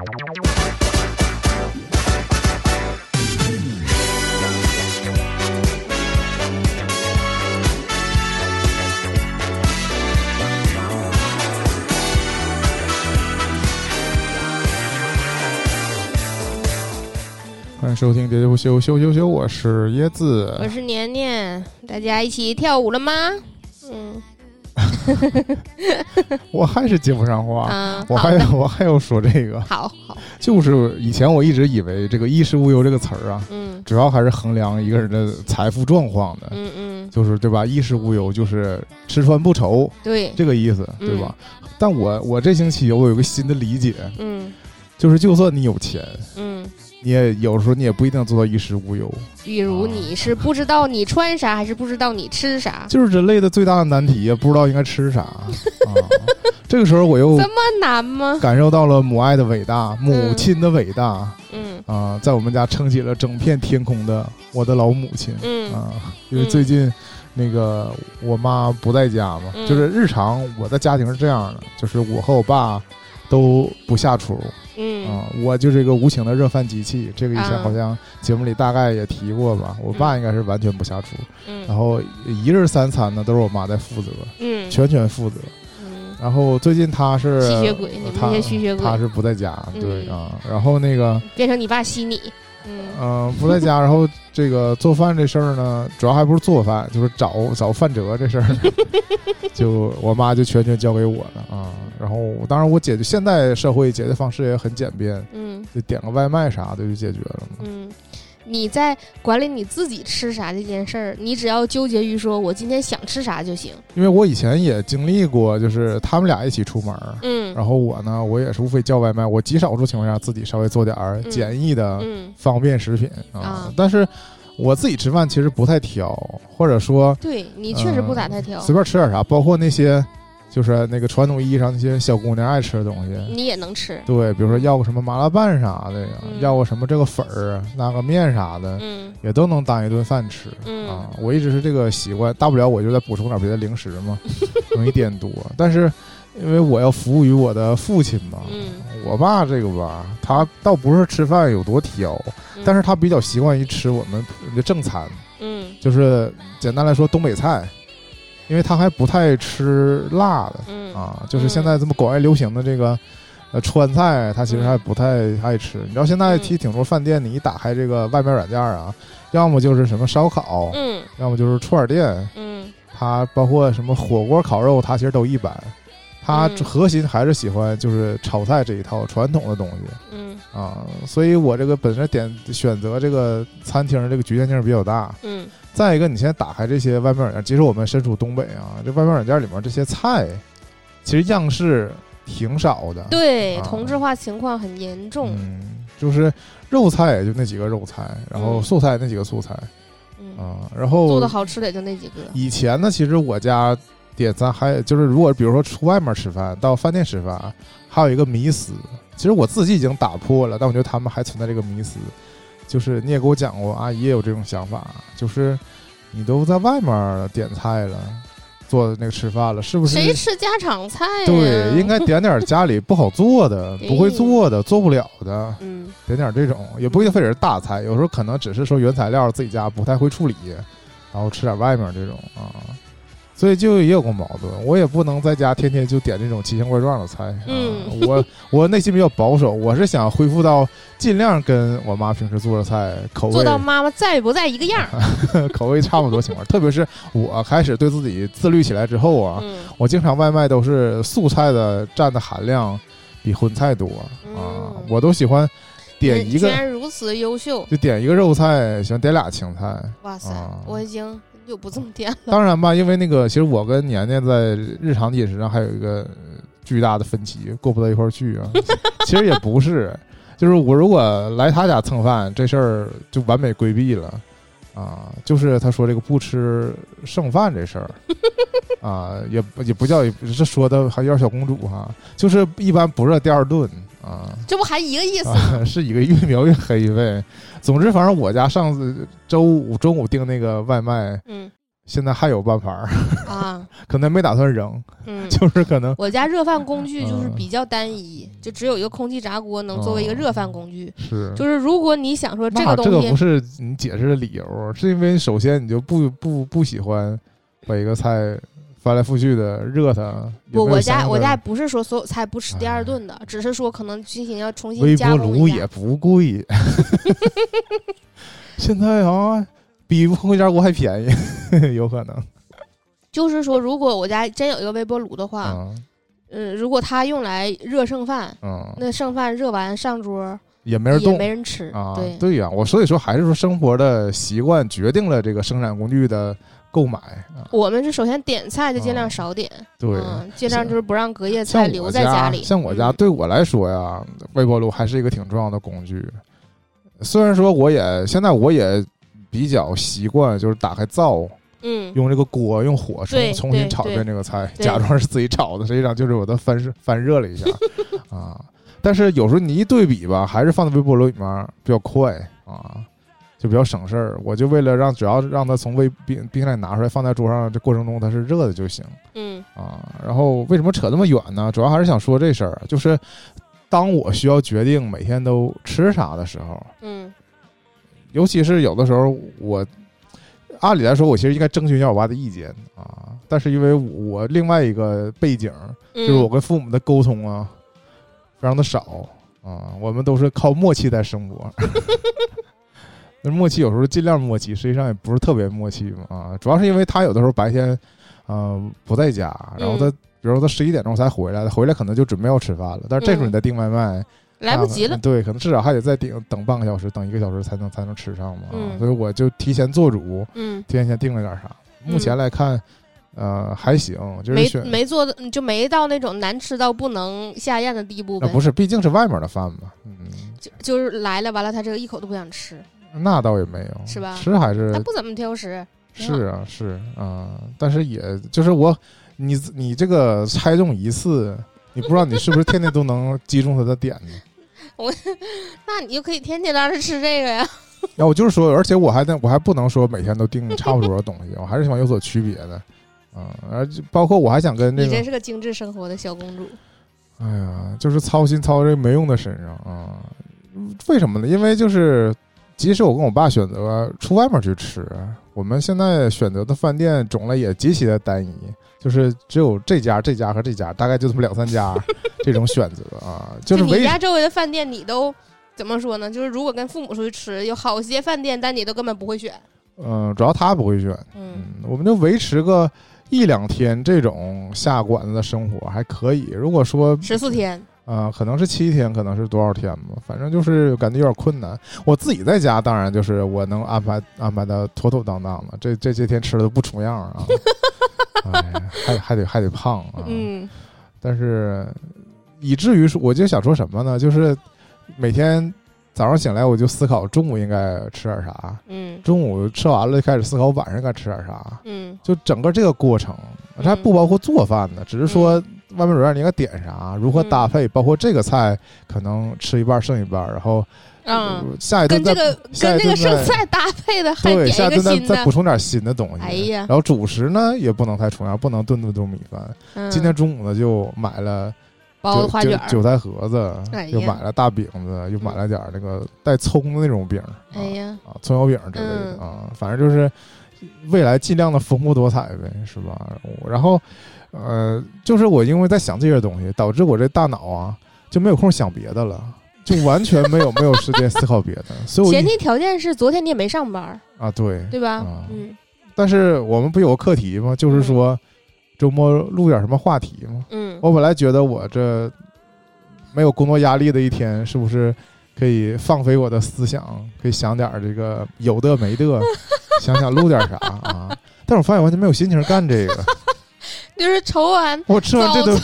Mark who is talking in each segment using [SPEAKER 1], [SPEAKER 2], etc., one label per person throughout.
[SPEAKER 1] 欢迎收听《喋喋不休》，休休休，我是椰子。
[SPEAKER 2] 我是年年，大家一起跳舞了吗？嗯
[SPEAKER 1] 我还是接不上话，
[SPEAKER 2] 啊，
[SPEAKER 1] 我还我还要说这个，
[SPEAKER 2] 好好，
[SPEAKER 1] 就是以前我一直以为这个衣食无忧这个词儿啊，
[SPEAKER 2] 嗯。
[SPEAKER 1] 主要还是衡量一个人的财富状况的，
[SPEAKER 2] 嗯嗯，
[SPEAKER 1] 就是对吧？衣食无忧就是吃穿不愁
[SPEAKER 2] 对，
[SPEAKER 1] 这个意思，对吧？但我我这星期我有个新的理解，
[SPEAKER 2] 嗯。
[SPEAKER 1] 就是就算你有钱，
[SPEAKER 2] 嗯，
[SPEAKER 1] 你也有时候你也不一定做到衣食无忧。
[SPEAKER 2] 比如你是不知道你穿啥，还是不知道你吃啥，
[SPEAKER 1] 就是人类的最大的难题，也不知道应该吃啥 啊。这个时候我又
[SPEAKER 2] 这么难吗？
[SPEAKER 1] 感受到了母爱的伟大，母亲的伟大
[SPEAKER 2] 嗯
[SPEAKER 1] 啊，在我们家撑起了整片天空的我的老母亲
[SPEAKER 2] 嗯
[SPEAKER 1] 啊。因为最近那个我妈不在家嘛，
[SPEAKER 2] 嗯
[SPEAKER 1] 就是日常我的家庭是这样的，就是我和我爸都不下厨
[SPEAKER 2] 嗯
[SPEAKER 1] 啊，我就是一个无情的热饭机器。这个以前
[SPEAKER 2] 啊
[SPEAKER 1] 好像节目里大概也提过吧。我爸应该是完全不下厨，然
[SPEAKER 2] 嗯
[SPEAKER 1] 后一日三餐呢都是我妈在负责，
[SPEAKER 2] 嗯
[SPEAKER 1] 全权负责。
[SPEAKER 2] 嗯，
[SPEAKER 1] 然后最近他是
[SPEAKER 2] 吸血鬼，你们
[SPEAKER 1] 他
[SPEAKER 2] 这些吸血鬼，
[SPEAKER 1] 他是不在家，对
[SPEAKER 2] 嗯
[SPEAKER 1] 啊。然后那个
[SPEAKER 2] 变成你爸吸你，嗯
[SPEAKER 1] 嗯，不在家，然后这个做饭这事儿呢，主要还不是做饭，就是找找饭辙这事儿，就我妈就全权交给我了啊。然后当然我解决现在社会解决方式也很简便，
[SPEAKER 2] 嗯
[SPEAKER 1] 就点个外卖啥的就解决了嘛。
[SPEAKER 2] 嗯。你在管理你自己吃啥这件事儿，你只要纠结于说我今天想吃啥就行。
[SPEAKER 1] 因为我以前也经历过，就是他们俩一起出门儿，
[SPEAKER 2] 嗯
[SPEAKER 1] 然后我呢，我也是无非叫外卖，我极少数情况下自己稍微做点儿
[SPEAKER 2] 嗯
[SPEAKER 1] 简易的
[SPEAKER 2] 嗯，
[SPEAKER 1] 方便食品啊
[SPEAKER 2] 啊。
[SPEAKER 1] 但是我自己吃饭其实不太挑，或者说
[SPEAKER 2] 对你确实不咋太挑，
[SPEAKER 1] 随便吃点啥，包括那些就是那个传统意义上那些小姑娘爱吃的东西。
[SPEAKER 2] 你也能吃。
[SPEAKER 1] 对，比如说要个什么麻辣拌啥的呀，
[SPEAKER 2] 嗯
[SPEAKER 1] 要个什么这个粉儿、那个面啥的，
[SPEAKER 2] 嗯
[SPEAKER 1] 也都能当一顿饭吃、
[SPEAKER 2] 嗯
[SPEAKER 1] 啊。我一直是这个习惯，大不了我就再补充点别的零食嘛，容易点多。但是因为我要服务于我的父亲嘛，
[SPEAKER 2] 嗯
[SPEAKER 1] 我爸这个吧，他倒不是吃饭有多挑，
[SPEAKER 2] 嗯
[SPEAKER 1] 但是他比较习惯于吃我们的正餐，
[SPEAKER 2] 嗯
[SPEAKER 1] 就是简单来说东北菜，因为他还不太吃辣的
[SPEAKER 2] 嗯
[SPEAKER 1] 啊，就是现在这么广为流行的这个。呃，川菜他其实还不太爱吃。你知道现在
[SPEAKER 2] 嗯
[SPEAKER 1] 其实挺多饭店，你一打开这个外卖软件啊，要么就是什么烧烤，
[SPEAKER 2] 嗯
[SPEAKER 1] 要么就是串儿店，
[SPEAKER 2] 嗯
[SPEAKER 1] 它包括什么火锅、烤肉，它其实都一般。它
[SPEAKER 2] 嗯
[SPEAKER 1] 核心还是喜欢就是炒菜这一套传统的东西。
[SPEAKER 2] 嗯
[SPEAKER 1] 啊，所以我这个本身点选择这个餐厅这个局限性比较大。
[SPEAKER 2] 嗯
[SPEAKER 1] 再一个，你现在打开这些外卖软件，其实我们身处东北啊，这外卖软件里面这些菜，其实样式挺少的。
[SPEAKER 2] 对，
[SPEAKER 1] 啊
[SPEAKER 2] 同质化情况很严重。
[SPEAKER 1] 嗯，就是肉菜也就那几个肉菜，然后
[SPEAKER 2] 嗯
[SPEAKER 1] 素菜那几个素菜
[SPEAKER 2] 嗯，
[SPEAKER 1] 啊，然后
[SPEAKER 2] 做的好吃的也就那几个。
[SPEAKER 1] 以前呢，其实我家点餐还就是，如果比如说出外面吃饭，到饭店吃饭，还有一个迷思，其实我自己已经打破了，但我觉得他们还存在这个迷思，就是你也给我讲过，阿姨也有这种想法，就是你都在外面点菜了，做那个吃饭了，是不是？
[SPEAKER 2] 谁吃家常菜呀？
[SPEAKER 1] 对，应该点点家里不好做的、不会做的、做不了的，
[SPEAKER 2] 嗯
[SPEAKER 1] 点点这种，也不一定非得是大菜，有时候可能只是说原材料自己家不太会处理，然后吃点外面这种啊，所以就也有个矛盾，我也不能在家天天就点这种奇形怪状的菜。啊、
[SPEAKER 2] 嗯
[SPEAKER 1] 我我内心比较保守，我是想恢复到尽量跟我妈平时做的菜口味
[SPEAKER 2] 做到妈妈在不在一个样儿。
[SPEAKER 1] 口味差不多情况。特别是我开始对自己自律起来之后啊，
[SPEAKER 2] 嗯
[SPEAKER 1] 我经常外卖都是素菜的占的含量比荤菜多啊，
[SPEAKER 2] 嗯
[SPEAKER 1] 我都喜欢点一个
[SPEAKER 2] 既然如此优秀，
[SPEAKER 1] 就点一个肉菜，喜欢点俩青菜。
[SPEAKER 2] 哇塞
[SPEAKER 1] 啊！
[SPEAKER 2] 我已经就不这么点了。
[SPEAKER 1] 当然吧，因为那个，其实我跟年年在日常饮食上还有一个巨大的分歧，过不到一块儿去啊。其实也不是，就是我如果来他家蹭饭，这事儿就完美规避了啊。就是他说这个不吃剩饭这事儿啊，也也不叫，这说的还有点小公主哈，就是一般不热第二顿啊。
[SPEAKER 2] 这不还一个意思吗？
[SPEAKER 1] 啊，是一个越描越黑呗。总之，反正我家上次周五中午订那个外卖，
[SPEAKER 2] 嗯
[SPEAKER 1] 现在还有半盘儿，
[SPEAKER 2] 啊，
[SPEAKER 1] 可能没打算扔，
[SPEAKER 2] 嗯，
[SPEAKER 1] 就是可能
[SPEAKER 2] 我家热饭工具就是
[SPEAKER 1] 嗯
[SPEAKER 2] 比较单一，就只有一个空气炸锅能作为一个热饭工具。
[SPEAKER 1] 是。
[SPEAKER 2] 就是如果你想说这个东西，
[SPEAKER 1] 这个不是你解释的理由，是因为首先你就不不不喜欢把一个菜翻来覆去的热它。
[SPEAKER 2] 不，
[SPEAKER 1] 有没有
[SPEAKER 2] 我家我家不是说所有菜不吃第二顿的，只是说可能进行要重新
[SPEAKER 1] 微波炉也。不贵，现在啊比空气炸锅还便宜，有可能
[SPEAKER 2] 就是说，如果我家真有一个微波炉的话，
[SPEAKER 1] 嗯
[SPEAKER 2] 嗯，如果它用来热剩饭，
[SPEAKER 1] 嗯，
[SPEAKER 2] 那剩饭热完上桌
[SPEAKER 1] 也没人动
[SPEAKER 2] 也没人吃。
[SPEAKER 1] 啊，
[SPEAKER 2] 对，
[SPEAKER 1] 对呀、我所以说还是说生活的习惯决定了这个生产工具的购买啊，
[SPEAKER 2] 我们是首先点菜就尽量少点，
[SPEAKER 1] 对。
[SPEAKER 2] 嗯，尽量就是不让隔夜菜留在家里。
[SPEAKER 1] 像我家
[SPEAKER 2] 嗯
[SPEAKER 1] 对我来说呀，微波炉还是一个挺重要的工具。虽然说我也现在我也比较习惯，就是打开灶，
[SPEAKER 2] 嗯，
[SPEAKER 1] 用这个锅用火重重新炒一遍这个菜，假装是自己炒的，实际上就是我的翻热翻热了一下 啊。但是有时候你一对比吧，还是放在微波炉里面比较快啊，就比较省事儿。我就为了让只要让它从微冰冰箱里拿出来放在桌上，这过程中它是热的就行
[SPEAKER 2] 嗯
[SPEAKER 1] 啊。然后为什么扯那么远呢？主要还是想说这事儿，就是当我需要决定每天都吃啥的时候，
[SPEAKER 2] 嗯
[SPEAKER 1] 尤其是有的时候我。按理来说，我其实应该征询一下我爸的意见啊，但是因为我另外一个背景，
[SPEAKER 2] 嗯，
[SPEAKER 1] 就是我跟父母的沟通啊，非常的少啊，我们都是靠默契在生活。那默契有时候尽量默契，实际上也不是特别默契嘛啊，主要是因为他有的时候白天，呃不在家，然后他、
[SPEAKER 2] 嗯
[SPEAKER 1] 比如说他十一点钟才回来，回来可能就准备要吃饭了，但是这时候你再订外卖，
[SPEAKER 2] 来不及了。
[SPEAKER 1] 啊对，可能至少还得再顶等半个小时，等一个小时才能才能吃上嘛。啊
[SPEAKER 2] 嗯
[SPEAKER 1] 所以我就提前做主，
[SPEAKER 2] 嗯，
[SPEAKER 1] 提前先订了点啥。目前来看，呃，还行，就是
[SPEAKER 2] 没没做的就没到那种难吃到不能下咽的地步呗。
[SPEAKER 1] 啊，不是，毕竟是外面的饭嘛。嗯，
[SPEAKER 2] 就就是来了，完了他这个一口都不想吃，
[SPEAKER 1] 那倒也没有，
[SPEAKER 2] 是吧
[SPEAKER 1] 吃还是
[SPEAKER 2] 他不怎么挑食。
[SPEAKER 1] 是啊，是啊、但是也就是我，你你这个猜中一次，你不知道你是不是天天都能击中他的点呢？
[SPEAKER 2] 我那你就可以天天让他吃这个呀。
[SPEAKER 1] 那 我就是说，而且我还得我还不能说每天都订差不多的东西，我还是希望有所区别的。嗯，而且包括我还想跟这个
[SPEAKER 2] 你真，是个精致生活的小公主。
[SPEAKER 1] 哎呀，就是操心操这没用的身上啊。为什么呢？因为就是，即使我跟我爸选择出外面去吃，我们现在选择的饭店种类也极其的单一，就是只有这家、这家和这家，大概就这么两三家 这种选择啊。就是
[SPEAKER 2] 你家周围的饭店，你都怎么说呢？就是如果跟父母出去吃，有好些饭店，但你都根本不会选。
[SPEAKER 1] 嗯、主要他不会选，
[SPEAKER 2] 嗯
[SPEAKER 1] 嗯，我们就维持个一两天这种下馆子的生活还可以。如果说
[SPEAKER 2] 十四天，
[SPEAKER 1] 啊、可能是七天，可能是多少天吧，反正就是感觉有点困难。我自己在家，当然就是我能安排安排的妥妥当当的，这这些天吃的都不重样啊，哎，还还得还得胖啊。
[SPEAKER 2] 嗯
[SPEAKER 1] 但是以至于说，我就想说什么呢？就是每天早上醒来，我就思考中午应该吃点啥，
[SPEAKER 2] 嗯
[SPEAKER 1] 中午吃完了就开始思考晚上该吃点啥。
[SPEAKER 2] 嗯
[SPEAKER 1] 就整个这个过程，它还不包括做饭呢，只是说外卖软件你应该点啥，如何搭配，包括这个菜可能吃一半剩一半，然后下一顿再
[SPEAKER 2] 跟这个
[SPEAKER 1] 下
[SPEAKER 2] 跟这个
[SPEAKER 1] 一顿再
[SPEAKER 2] 剩菜搭配的，还
[SPEAKER 1] 对下一顿再再补。充点新的东西。
[SPEAKER 2] 哎呀
[SPEAKER 1] 然后主食呢也不能太重样，不能顿顿都米饭。
[SPEAKER 2] 嗯
[SPEAKER 1] 今天中午呢就买了
[SPEAKER 2] 包花卷，
[SPEAKER 1] 韭菜盒子
[SPEAKER 2] 哎，
[SPEAKER 1] 又买了大饼子，又买了点儿那个带葱的那种饼，
[SPEAKER 2] 哎呀，
[SPEAKER 1] 啊，葱油饼之类的
[SPEAKER 2] 嗯
[SPEAKER 1] 啊，反正就是未来尽量的丰富多彩呗，是吧？然后呃，就是我因为在想这些东西，导致我这大脑啊就没有空想别的了，就完全没有没有时间思考别的，所以我
[SPEAKER 2] 前提条件是昨天你也没上班，
[SPEAKER 1] 啊对，
[SPEAKER 2] 对吧
[SPEAKER 1] 啊？
[SPEAKER 2] 嗯
[SPEAKER 1] 但是我们不有个课题吗？就是说周末录点什么话题吗？
[SPEAKER 2] 嗯
[SPEAKER 1] 我本来觉得我这没有工作压力的一天，是不是可以放飞我的思想，可以想点这个有的没的，想想录点啥啊？但是我发现完全没有心情干这个。
[SPEAKER 2] 就是愁完
[SPEAKER 1] 我吃完这顿，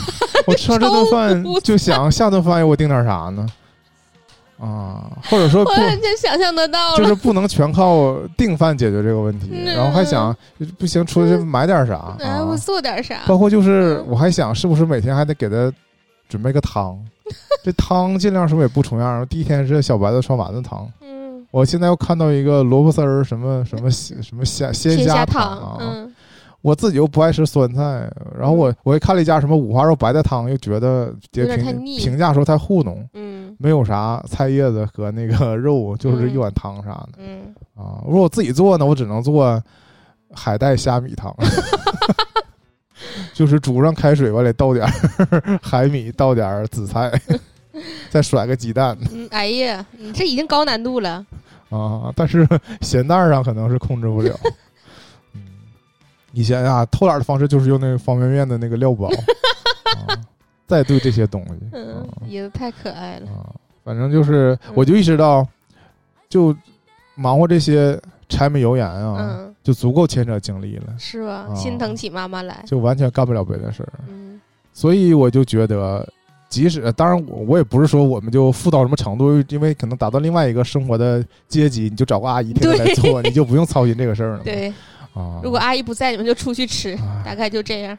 [SPEAKER 1] 我吃完这顿 饭就想下顿饭我订点啥呢？啊，或者说 不
[SPEAKER 2] 我完全想象得到。
[SPEAKER 1] 就是不能全靠订饭解决这个问题，
[SPEAKER 2] 嗯
[SPEAKER 1] 然后还想不行，出去买点啥？
[SPEAKER 2] 做点啥？
[SPEAKER 1] 包括就是
[SPEAKER 2] 嗯
[SPEAKER 1] 我还想是不是每天还得给他准备个汤，这汤尽量是不是也不重样？第一天是小白的烧丸子汤，
[SPEAKER 2] 嗯，
[SPEAKER 1] 我现在又看到一个萝卜丝儿什么什么什么虾鲜
[SPEAKER 2] 鲜虾
[SPEAKER 1] 汤
[SPEAKER 2] 汤，
[SPEAKER 1] 啊，
[SPEAKER 2] 嗯
[SPEAKER 1] 我自己又不爱吃酸菜，然后我我还看了一家什么五花肉白菜汤，又觉得
[SPEAKER 2] 有点
[SPEAKER 1] 评评价说太糊弄，
[SPEAKER 2] 嗯
[SPEAKER 1] 没有啥菜叶子和那个肉，就是一碗汤啥的
[SPEAKER 2] 嗯，
[SPEAKER 1] 啊。如果我自己做呢，我只能做海带虾米汤，就是煮上开水，完里倒点儿海米，倒点儿紫菜，再甩个鸡蛋
[SPEAKER 2] 嗯，哎呀，你这已经高难度了。
[SPEAKER 1] 啊。但是咸淡上可能是控制不了。嗯，以前啊，偷懒的方式就是用那个方便面的那个料包，啊、再兑这些东西。
[SPEAKER 2] 嗯
[SPEAKER 1] 啊，
[SPEAKER 2] 椰子太可爱了。
[SPEAKER 1] 啊，反正就是，
[SPEAKER 2] 嗯
[SPEAKER 1] 我就意识到，就忙活这些柴米油盐啊，
[SPEAKER 2] 嗯，
[SPEAKER 1] 就足够牵扯精力了，
[SPEAKER 2] 是吧？
[SPEAKER 1] 啊
[SPEAKER 2] 心疼起妈妈来。
[SPEAKER 1] 就完全干不了别的事儿。
[SPEAKER 2] 嗯
[SPEAKER 1] 所以我就觉得，即使当然我我也不是说我们就富到什么程度，因为可能达到另外一个生活的阶级，你就找个阿姨天天来做，你就不用操心这个事儿了。
[SPEAKER 2] 对，
[SPEAKER 1] 啊，
[SPEAKER 2] 如果阿姨不在，你们就出去吃，
[SPEAKER 1] 唉
[SPEAKER 2] 大概就这样。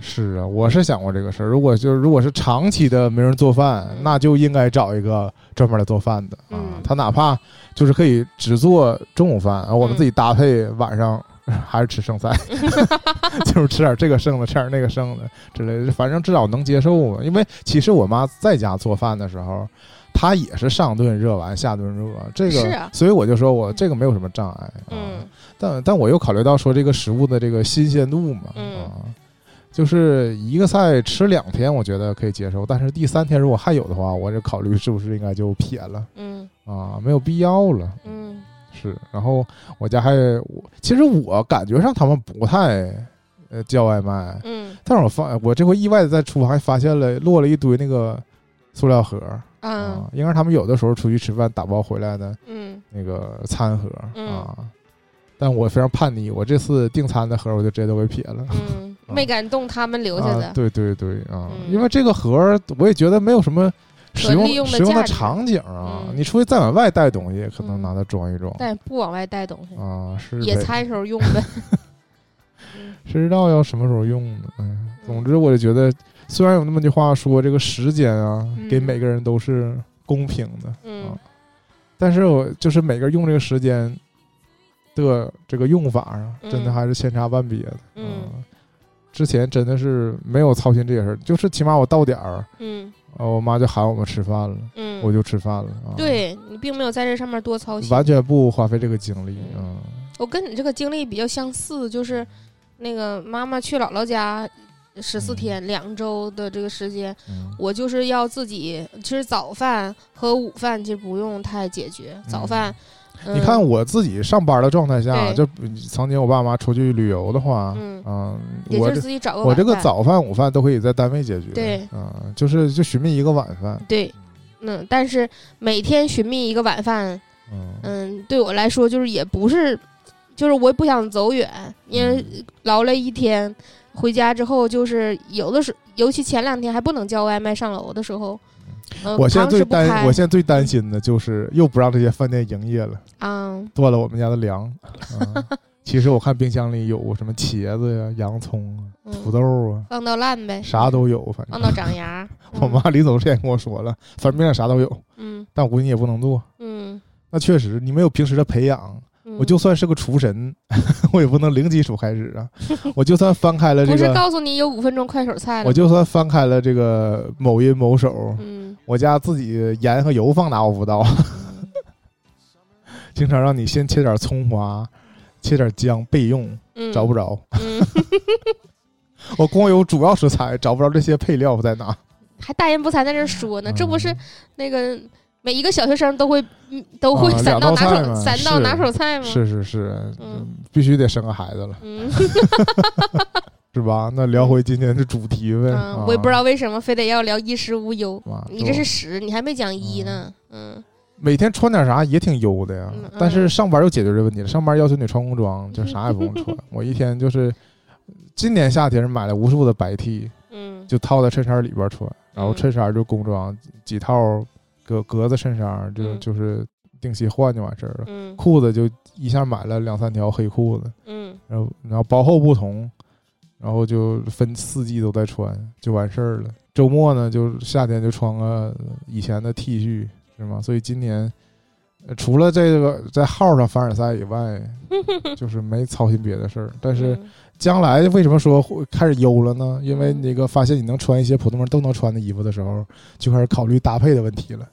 [SPEAKER 1] 是啊，我是想过这个事儿。如果就是如果是长期的没人做饭，
[SPEAKER 2] 嗯
[SPEAKER 1] 那就应该找一个专门来做饭的啊。
[SPEAKER 2] 嗯
[SPEAKER 1] 他哪怕就是可以只做中午饭，啊我们
[SPEAKER 2] 嗯
[SPEAKER 1] 自己搭配晚上还是吃剩菜，就是吃点这个剩的，吃点那个剩的之类的，反正至少能接受嘛。因为其实我妈在家做饭的时候。她也是上顿热完下顿热，这个，
[SPEAKER 2] 啊
[SPEAKER 1] 所以我就说我这个没有什么障碍啊。
[SPEAKER 2] 嗯
[SPEAKER 1] 但但我又考虑到说这个食物的这个新鲜度嘛，
[SPEAKER 2] 嗯。
[SPEAKER 1] 啊，就是一个菜吃两天，我觉得可以接受，但是第三天如果还有的话，我就考虑是不是应该就撇了？
[SPEAKER 2] 嗯。
[SPEAKER 1] 啊，没有必要了。
[SPEAKER 2] 嗯。
[SPEAKER 1] 是，然后我家还我其实我感觉上他们不太呃叫外卖，
[SPEAKER 2] 嗯。
[SPEAKER 1] 但是我发我这回意外的在厨房还发现了落了一堆那个塑料盒。
[SPEAKER 2] 啊
[SPEAKER 1] 啊，应该是他们有的时候出去吃饭打包回来的
[SPEAKER 2] 嗯。
[SPEAKER 1] 那个餐盒。
[SPEAKER 2] 嗯。
[SPEAKER 1] 啊。但我非常叛逆，我这次订餐的盒我就直接都给撇了。
[SPEAKER 2] 嗯，没敢动他们留下
[SPEAKER 1] 啊，
[SPEAKER 2] 的。
[SPEAKER 1] 对对对啊，
[SPEAKER 2] 嗯
[SPEAKER 1] 因为这个盒儿我也觉得没有什么使用
[SPEAKER 2] 可利用的
[SPEAKER 1] 使用的场景啊。
[SPEAKER 2] 嗯
[SPEAKER 1] 你出去再往外带东西，可能
[SPEAKER 2] 嗯
[SPEAKER 1] 拿它装一装、
[SPEAKER 2] 但不往外带东西，
[SPEAKER 1] 啊。是
[SPEAKER 2] 野餐时候用的。嗯
[SPEAKER 1] 谁知道要什么时候用呢？嗯，总之我就觉得，虽然有那么句话说这个时间啊，
[SPEAKER 2] 嗯
[SPEAKER 1] 给每个人都是公平的，
[SPEAKER 2] 嗯
[SPEAKER 1] 啊但是我就是每个人用这个时间的这个用法啊，真的
[SPEAKER 2] 嗯
[SPEAKER 1] 还是千差万别的。
[SPEAKER 2] 嗯
[SPEAKER 1] 啊之前真的是没有操心这些事儿，就是起码我到点儿，
[SPEAKER 2] 嗯
[SPEAKER 1] 啊，我妈就喊我们吃饭了，
[SPEAKER 2] 嗯，
[SPEAKER 1] 我就吃饭了啊。，
[SPEAKER 2] 对你并没有在这上面多操心。
[SPEAKER 1] 完全不花费这个精力啊。
[SPEAKER 2] 我跟你这个经历比较相似，就是那个妈妈去姥姥家十四天、两周的这个时间，
[SPEAKER 1] 嗯
[SPEAKER 2] 我就是要自己其实早饭和午饭，其实不用太解决。早饭，嗯
[SPEAKER 1] 你看我自己上班的状态下，
[SPEAKER 2] 对
[SPEAKER 1] 就曾经我爸妈出去旅游的话，
[SPEAKER 2] 嗯
[SPEAKER 1] 嗯，
[SPEAKER 2] 也就是自己找个
[SPEAKER 1] 我这个早饭、午饭都可以在单位解决。
[SPEAKER 2] 对
[SPEAKER 1] 嗯，就是就寻觅一个晚饭。
[SPEAKER 2] 对，嗯，但是每天寻觅一个晚饭，
[SPEAKER 1] 嗯
[SPEAKER 2] 嗯，对我来说就是也不是，就是我也不想走远，因为
[SPEAKER 1] 嗯
[SPEAKER 2] 劳累一天，回家之后就是有的时，尤其前两天还不能叫外卖上楼的时候，嗯，
[SPEAKER 1] 我现在最担，我现在最担心的就是又不让这些饭店营业了，
[SPEAKER 2] 啊，
[SPEAKER 1] 断了我们家的粮。啊 其实我看冰箱里有什么茄子呀、洋葱啊、
[SPEAKER 2] 嗯
[SPEAKER 1] 土豆啊，
[SPEAKER 2] 放到烂呗，
[SPEAKER 1] 啥都有，反正。
[SPEAKER 2] 放到长芽。
[SPEAKER 1] 我妈临走之前跟我说了，反正啥都有，
[SPEAKER 2] 嗯
[SPEAKER 1] 但我估计你也不能做。
[SPEAKER 2] 嗯，
[SPEAKER 1] 那确实，你没有平时的培养，
[SPEAKER 2] 嗯
[SPEAKER 1] 我就算是个厨神，我也不能零基础开始啊。我就算翻开了这个，
[SPEAKER 2] 不是告诉你有五分钟快手菜了，
[SPEAKER 1] 我就算翻开了这个某音某手，
[SPEAKER 2] 嗯，
[SPEAKER 1] 我家自己盐和油放哪我不知道，经常让你先切点葱花，切点姜备用，
[SPEAKER 2] 嗯
[SPEAKER 1] 找不着。
[SPEAKER 2] 嗯，
[SPEAKER 1] 我光有主要食材，找不着这些配料在哪。
[SPEAKER 2] 还大言不惭在这说呢，这不是
[SPEAKER 1] 嗯
[SPEAKER 2] 那个每一个小学生都会嗯都会
[SPEAKER 1] 啊
[SPEAKER 2] 三道拿手三道
[SPEAKER 1] 是
[SPEAKER 2] 拿手菜吗？
[SPEAKER 1] 是是是，必须得生个孩子了，
[SPEAKER 2] 嗯
[SPEAKER 1] 是吧？那聊回今天的主题呗。
[SPEAKER 2] 我也不知道为什么非得要聊衣食无忧。你这是十，你还没讲一呢。嗯
[SPEAKER 1] 每天穿点啥也挺优的呀
[SPEAKER 2] 嗯，
[SPEAKER 1] 但是上班又解决这问题了。上班要求你穿工装，就啥也不用穿。我一天就是，今年夏天买了无数的白 T，
[SPEAKER 2] 嗯，
[SPEAKER 1] 就套在衬衫里边穿，然后
[SPEAKER 2] 嗯
[SPEAKER 1] 衬衫就工装，几套格格子衬衫就
[SPEAKER 2] 嗯
[SPEAKER 1] 就是定期换就完事儿了。
[SPEAKER 2] 嗯
[SPEAKER 1] 裤子就一下买了两三条黑裤子，
[SPEAKER 2] 嗯
[SPEAKER 1] 然后然后薄厚不同，然后就分四季都在穿就完事儿了。周末呢，就夏天就穿个以前的 T 恤是吗？所以今年除了这个在号上凡尔赛以外，就是没操心别的事儿。但是
[SPEAKER 2] 嗯
[SPEAKER 1] 将来为什么说会开始忧了呢？因为那个发现你能穿一些普通人都能穿的衣服的时候，就开始考虑搭配的问题了。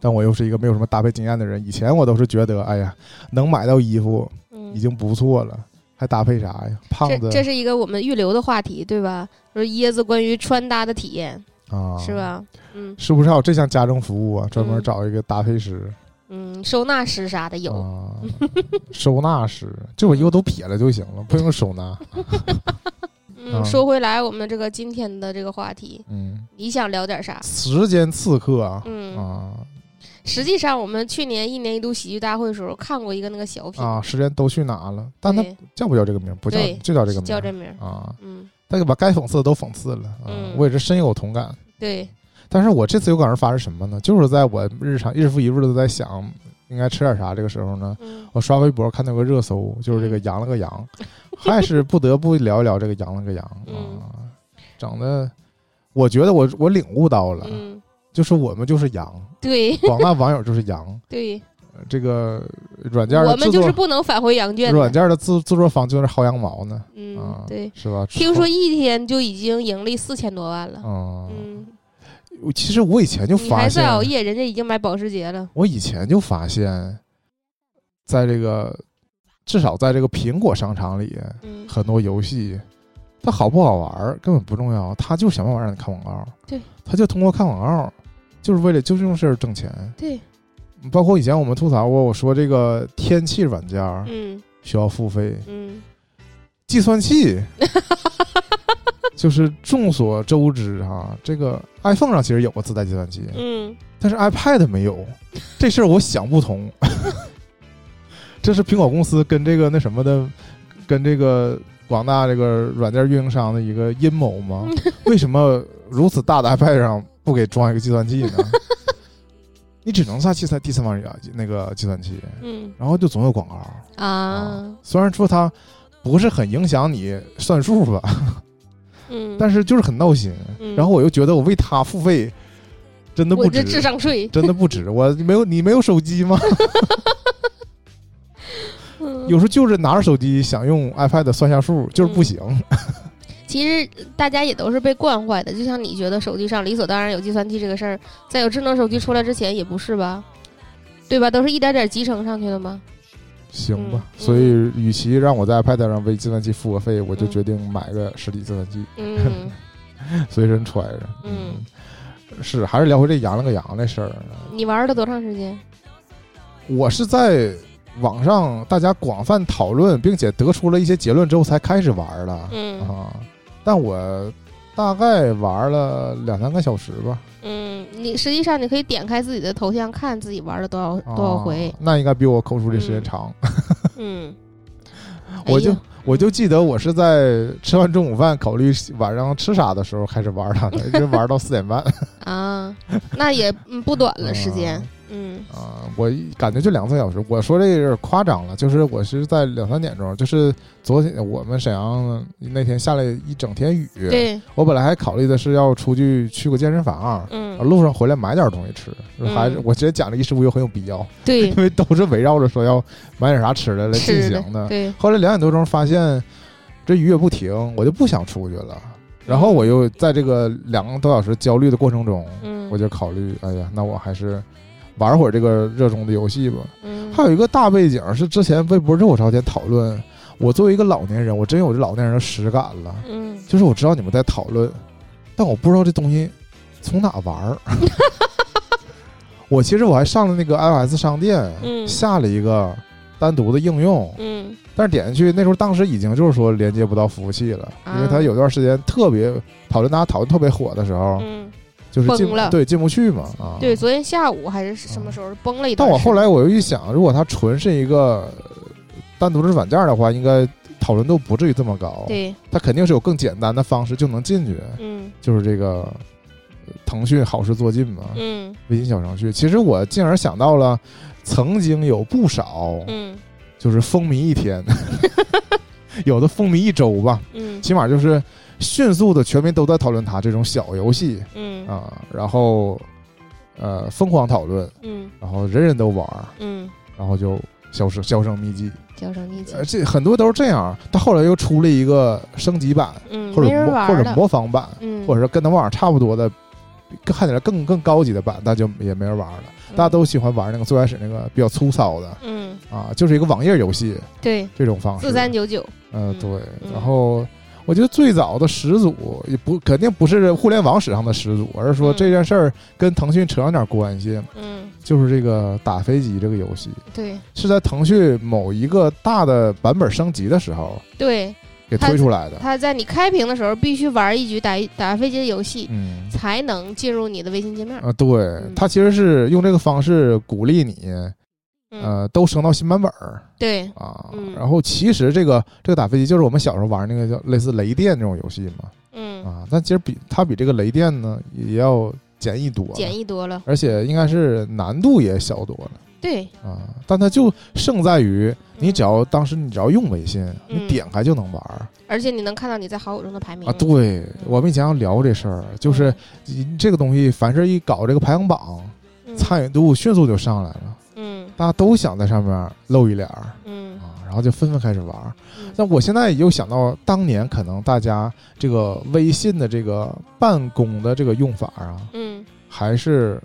[SPEAKER 1] 但我又是一个没有什么搭配经验的人，以前我都是觉得，哎呀，能买到衣服
[SPEAKER 2] 嗯
[SPEAKER 1] 已经不错了，还搭配啥呀？胖子
[SPEAKER 2] 这这是一个我们预留的话题，对吧？说椰子关于穿搭的体验，
[SPEAKER 1] 啊，
[SPEAKER 2] 是？吧？嗯
[SPEAKER 1] 是不是还有这项家政服务啊？专门
[SPEAKER 2] 嗯
[SPEAKER 1] 找一个搭配师。
[SPEAKER 2] 嗯，收纳师啥的有。
[SPEAKER 1] 啊，收纳师，这我衣服都撇了就行了，不用收纳。
[SPEAKER 2] 嗯，
[SPEAKER 1] 啊
[SPEAKER 2] 说回来，我们这个今天的这个话题，
[SPEAKER 1] 嗯，
[SPEAKER 2] 你想聊点啥？
[SPEAKER 1] 时间刺客啊，
[SPEAKER 2] 嗯，
[SPEAKER 1] 啊
[SPEAKER 2] 实际上我们去年一年一度喜剧大会的时候看过一个那个小品，
[SPEAKER 1] 啊，时间都去哪了？但他叫不叫这个名？不叫，就叫这个名。
[SPEAKER 2] 叫这名。
[SPEAKER 1] 啊，
[SPEAKER 2] 嗯，
[SPEAKER 1] 他就把该讽刺的都讽刺了啊
[SPEAKER 2] 嗯，
[SPEAKER 1] 我也是深有同感。
[SPEAKER 2] 对，
[SPEAKER 1] 但是我这次有感而发是什么呢？就是在我日常日复一日的在想应该吃点啥这个时候呢，
[SPEAKER 2] 嗯
[SPEAKER 1] 我刷微博看到个热搜，就是这个羊了个羊，还是不得不聊一聊这个羊了个羊
[SPEAKER 2] 嗯
[SPEAKER 1] 啊，整的，我觉得我我领悟到了，
[SPEAKER 2] 嗯，
[SPEAKER 1] 就是我们就是羊，
[SPEAKER 2] 对
[SPEAKER 1] 广大网友就是羊，
[SPEAKER 2] 对，
[SPEAKER 1] 呃这个软件
[SPEAKER 2] 我们就是不能返回羊圈。
[SPEAKER 1] 软件的制制作方就是薅羊毛呢，
[SPEAKER 2] 嗯
[SPEAKER 1] 啊，，
[SPEAKER 2] 对。
[SPEAKER 1] 是吧？
[SPEAKER 2] 听说一天就已经盈利四千多万了。
[SPEAKER 1] 嗯，
[SPEAKER 2] 嗯，
[SPEAKER 1] 我其实我以前就发现，
[SPEAKER 2] 还在熬夜，人家已经买保时捷了。
[SPEAKER 1] 我以前就发现，在这个至少在这个苹果商场里，
[SPEAKER 2] 嗯，
[SPEAKER 1] 很多游戏它好不好玩儿根本不重要，他就想办法让你看广告，
[SPEAKER 2] 对，
[SPEAKER 1] 他就通过看广告，就是为了就这种事儿挣钱。
[SPEAKER 2] 对，
[SPEAKER 1] 包括以前我们吐槽过，我说这个天气软件儿
[SPEAKER 2] 嗯
[SPEAKER 1] 需要付费，
[SPEAKER 2] 嗯
[SPEAKER 1] 计算器 就是众所周知哈、这个 iPhone 上其实有个自带计算器，
[SPEAKER 2] 嗯
[SPEAKER 1] 但是 iPad 没有，这事儿我想不通。这是苹果公司跟这个那什么的，跟这个广大这个软件运营商的一个阴谋吗？为什么如此大的 iPad 上不给装一个计算器呢？你只能下第三第三方语那个计算器，
[SPEAKER 2] 嗯
[SPEAKER 1] 然后就总有广告。
[SPEAKER 2] 啊，
[SPEAKER 1] 虽然说它不是很影响你算数吧，
[SPEAKER 2] 嗯，
[SPEAKER 1] 但是就是很闹心。
[SPEAKER 2] 嗯
[SPEAKER 1] 然后我又觉得我为它付费真的不值，
[SPEAKER 2] 智商税，
[SPEAKER 1] 真的不值。我没有你没有手机吗？
[SPEAKER 2] 嗯
[SPEAKER 1] 有时候就是拿着手机想用 iPad 算下数，就是不行。
[SPEAKER 2] 其实大家也都是被惯坏的，就像你觉得手机上理所当然有计算器这个事儿，在有智能手机出来之前也不是吧？对吧？都是一点点集成上去的吗？
[SPEAKER 1] 行吧，
[SPEAKER 2] 嗯
[SPEAKER 1] 所以与其让我在 iPad 上为计算器付个费，我就
[SPEAKER 2] 嗯
[SPEAKER 1] 决定买个实体计算器，
[SPEAKER 2] 嗯
[SPEAKER 1] 随身揣着。
[SPEAKER 2] 嗯，
[SPEAKER 1] 是，还是聊回这羊了个羊的事儿。
[SPEAKER 2] 你玩了多长时间？
[SPEAKER 1] 我是在网上大家广泛讨论，并且得出了一些结论之后才开始玩的、
[SPEAKER 2] 嗯
[SPEAKER 1] 啊。但我大概玩了两三个小时吧，
[SPEAKER 2] 嗯，你实际上你可以点开自己的头像，看自己玩了多少多少回
[SPEAKER 1] 啊。那应该比我口述的时间
[SPEAKER 2] 嗯
[SPEAKER 1] 长。
[SPEAKER 2] 嗯，
[SPEAKER 1] 我就
[SPEAKER 2] 哎
[SPEAKER 1] 我就记得我是在吃完中午饭考虑晚上吃啥的时候开始玩它的，一直玩到四点半
[SPEAKER 2] 啊，那也嗯不短了时间
[SPEAKER 1] 啊。
[SPEAKER 2] 嗯
[SPEAKER 1] 啊！我感觉就两三小时。我说这个有点夸张了，就是我是在两三点钟，就是昨天我们沈阳那天下了一整天雨，
[SPEAKER 2] 对，
[SPEAKER 1] 我本来还考虑的是要出去去个健身房，
[SPEAKER 2] 嗯
[SPEAKER 1] 路上回来买点东西吃，还是
[SPEAKER 2] 嗯
[SPEAKER 1] 我觉得讲这衣食无忧很有必要，
[SPEAKER 2] 对
[SPEAKER 1] 因，为都是围绕着说要买点啥吃的来进
[SPEAKER 2] 吃
[SPEAKER 1] 行的。
[SPEAKER 2] 对，
[SPEAKER 1] 后来两点多钟发现这雨也不停，我就不想出去了。然后我又在这个两个多小时焦虑的过程中，
[SPEAKER 2] 嗯，
[SPEAKER 1] 我就考虑，哎呀，那我还是玩会儿这个热衷的游戏吧。
[SPEAKER 2] 嗯
[SPEAKER 1] 还有一个大背景是之前微博热火朝天讨论，我作为一个老年人，我真有这老年人的实感了。
[SPEAKER 2] 嗯
[SPEAKER 1] 就是我知道你们在讨论，但我不知道这东西从哪玩儿。我其实我还上了那个 iOS 商店，
[SPEAKER 2] 嗯
[SPEAKER 1] 下了一个单独的应用，
[SPEAKER 2] 嗯
[SPEAKER 1] 但是点进去那时候当时已经就是说连接不到服务器了，因为它
[SPEAKER 2] 啊
[SPEAKER 1] 有段时间特别讨论，大家讨论特别火的时候，
[SPEAKER 2] 嗯，
[SPEAKER 1] 就是进
[SPEAKER 2] 崩了
[SPEAKER 1] 对进不去嘛啊。
[SPEAKER 2] 对，。昨天下午还是什么时候崩了一？
[SPEAKER 1] 但我后来我又一想，如果它纯是一个呃单独的软件的话，应该讨论度不至于这么高。
[SPEAKER 2] 对，
[SPEAKER 1] 它肯定是有更简单的方式就能进去，
[SPEAKER 2] 嗯
[SPEAKER 1] 就是这个呃腾讯好事做尽嘛，
[SPEAKER 2] 嗯
[SPEAKER 1] 微信小程序。其实我进而想到了，曾经有不少
[SPEAKER 2] 嗯
[SPEAKER 1] 就是风靡一天，有的风靡一周吧，
[SPEAKER 2] 嗯
[SPEAKER 1] 起码就是迅速的全民都在讨论它这种小游戏
[SPEAKER 2] 嗯
[SPEAKER 1] 啊，然后呃疯狂讨论，
[SPEAKER 2] 嗯
[SPEAKER 1] 然后人人都玩儿，
[SPEAKER 2] 嗯，
[SPEAKER 1] 然后就销声销声匿迹。
[SPEAKER 2] 销声匿迹
[SPEAKER 1] 呃，，这很多都是这样。他后来又出了一个升级版，
[SPEAKER 2] 嗯，
[SPEAKER 1] 或者模或者，模仿版，
[SPEAKER 2] 嗯，
[SPEAKER 1] 或者是跟他们网差不多的，看起来更更高级的版，那就也没人玩了。大家都喜欢玩那个最开始那个比较粗糙的
[SPEAKER 2] 嗯，
[SPEAKER 1] 啊，就是一个网页游戏
[SPEAKER 2] 对，
[SPEAKER 1] 这种方式。
[SPEAKER 2] 四三九九，
[SPEAKER 1] 嗯，
[SPEAKER 2] 嗯
[SPEAKER 1] 对。
[SPEAKER 2] 嗯
[SPEAKER 1] 然后我觉得最早的始祖也不肯定不是互联网史上的始祖，而是说
[SPEAKER 2] 嗯
[SPEAKER 1] 这件事儿跟腾讯扯上点关系，
[SPEAKER 2] 嗯，
[SPEAKER 1] 就是这个打飞机这个游戏
[SPEAKER 2] 对
[SPEAKER 1] 是在腾讯某一个大的版本升级的时候
[SPEAKER 2] 对，
[SPEAKER 1] 给推出来的。
[SPEAKER 2] 他在你开屏的时候必须玩一局打一打飞机的游戏，
[SPEAKER 1] 嗯。
[SPEAKER 2] 才能进入你的微信界面。
[SPEAKER 1] 啊，对，他其实是用这个方式鼓励你，
[SPEAKER 2] 嗯，
[SPEAKER 1] 呃，都升到新版本儿。
[SPEAKER 2] 对，
[SPEAKER 1] 啊。
[SPEAKER 2] 嗯。
[SPEAKER 1] 然后其实这个这个打飞机就是我们小时候玩那个叫类似雷电这种游戏嘛，
[SPEAKER 2] 嗯，
[SPEAKER 1] 啊，但其实比它比这个雷电呢也要简易多了，
[SPEAKER 2] 简易多了。
[SPEAKER 1] 而且应该是难度也小多了。
[SPEAKER 2] 对，
[SPEAKER 1] 啊。但它就胜在于你
[SPEAKER 2] 嗯。
[SPEAKER 1] 只要当时你只要用微信，你
[SPEAKER 2] 嗯
[SPEAKER 1] 点开就能玩儿。
[SPEAKER 2] 而且你能看到你在好友中的排名。
[SPEAKER 1] 啊。对我们以前要聊这事儿，就是这个东西，凡是一搞这个排行榜，
[SPEAKER 2] 嗯。
[SPEAKER 1] 参与度迅速就上来了。
[SPEAKER 2] 嗯
[SPEAKER 1] 大家都想在上面露一脸儿
[SPEAKER 2] 嗯
[SPEAKER 1] 啊，然后就纷纷开始玩儿。
[SPEAKER 2] 嗯
[SPEAKER 1] 我现在又想到，当年可能大家这个微信的这个办公的这个用法啊，
[SPEAKER 2] 嗯，
[SPEAKER 1] 还是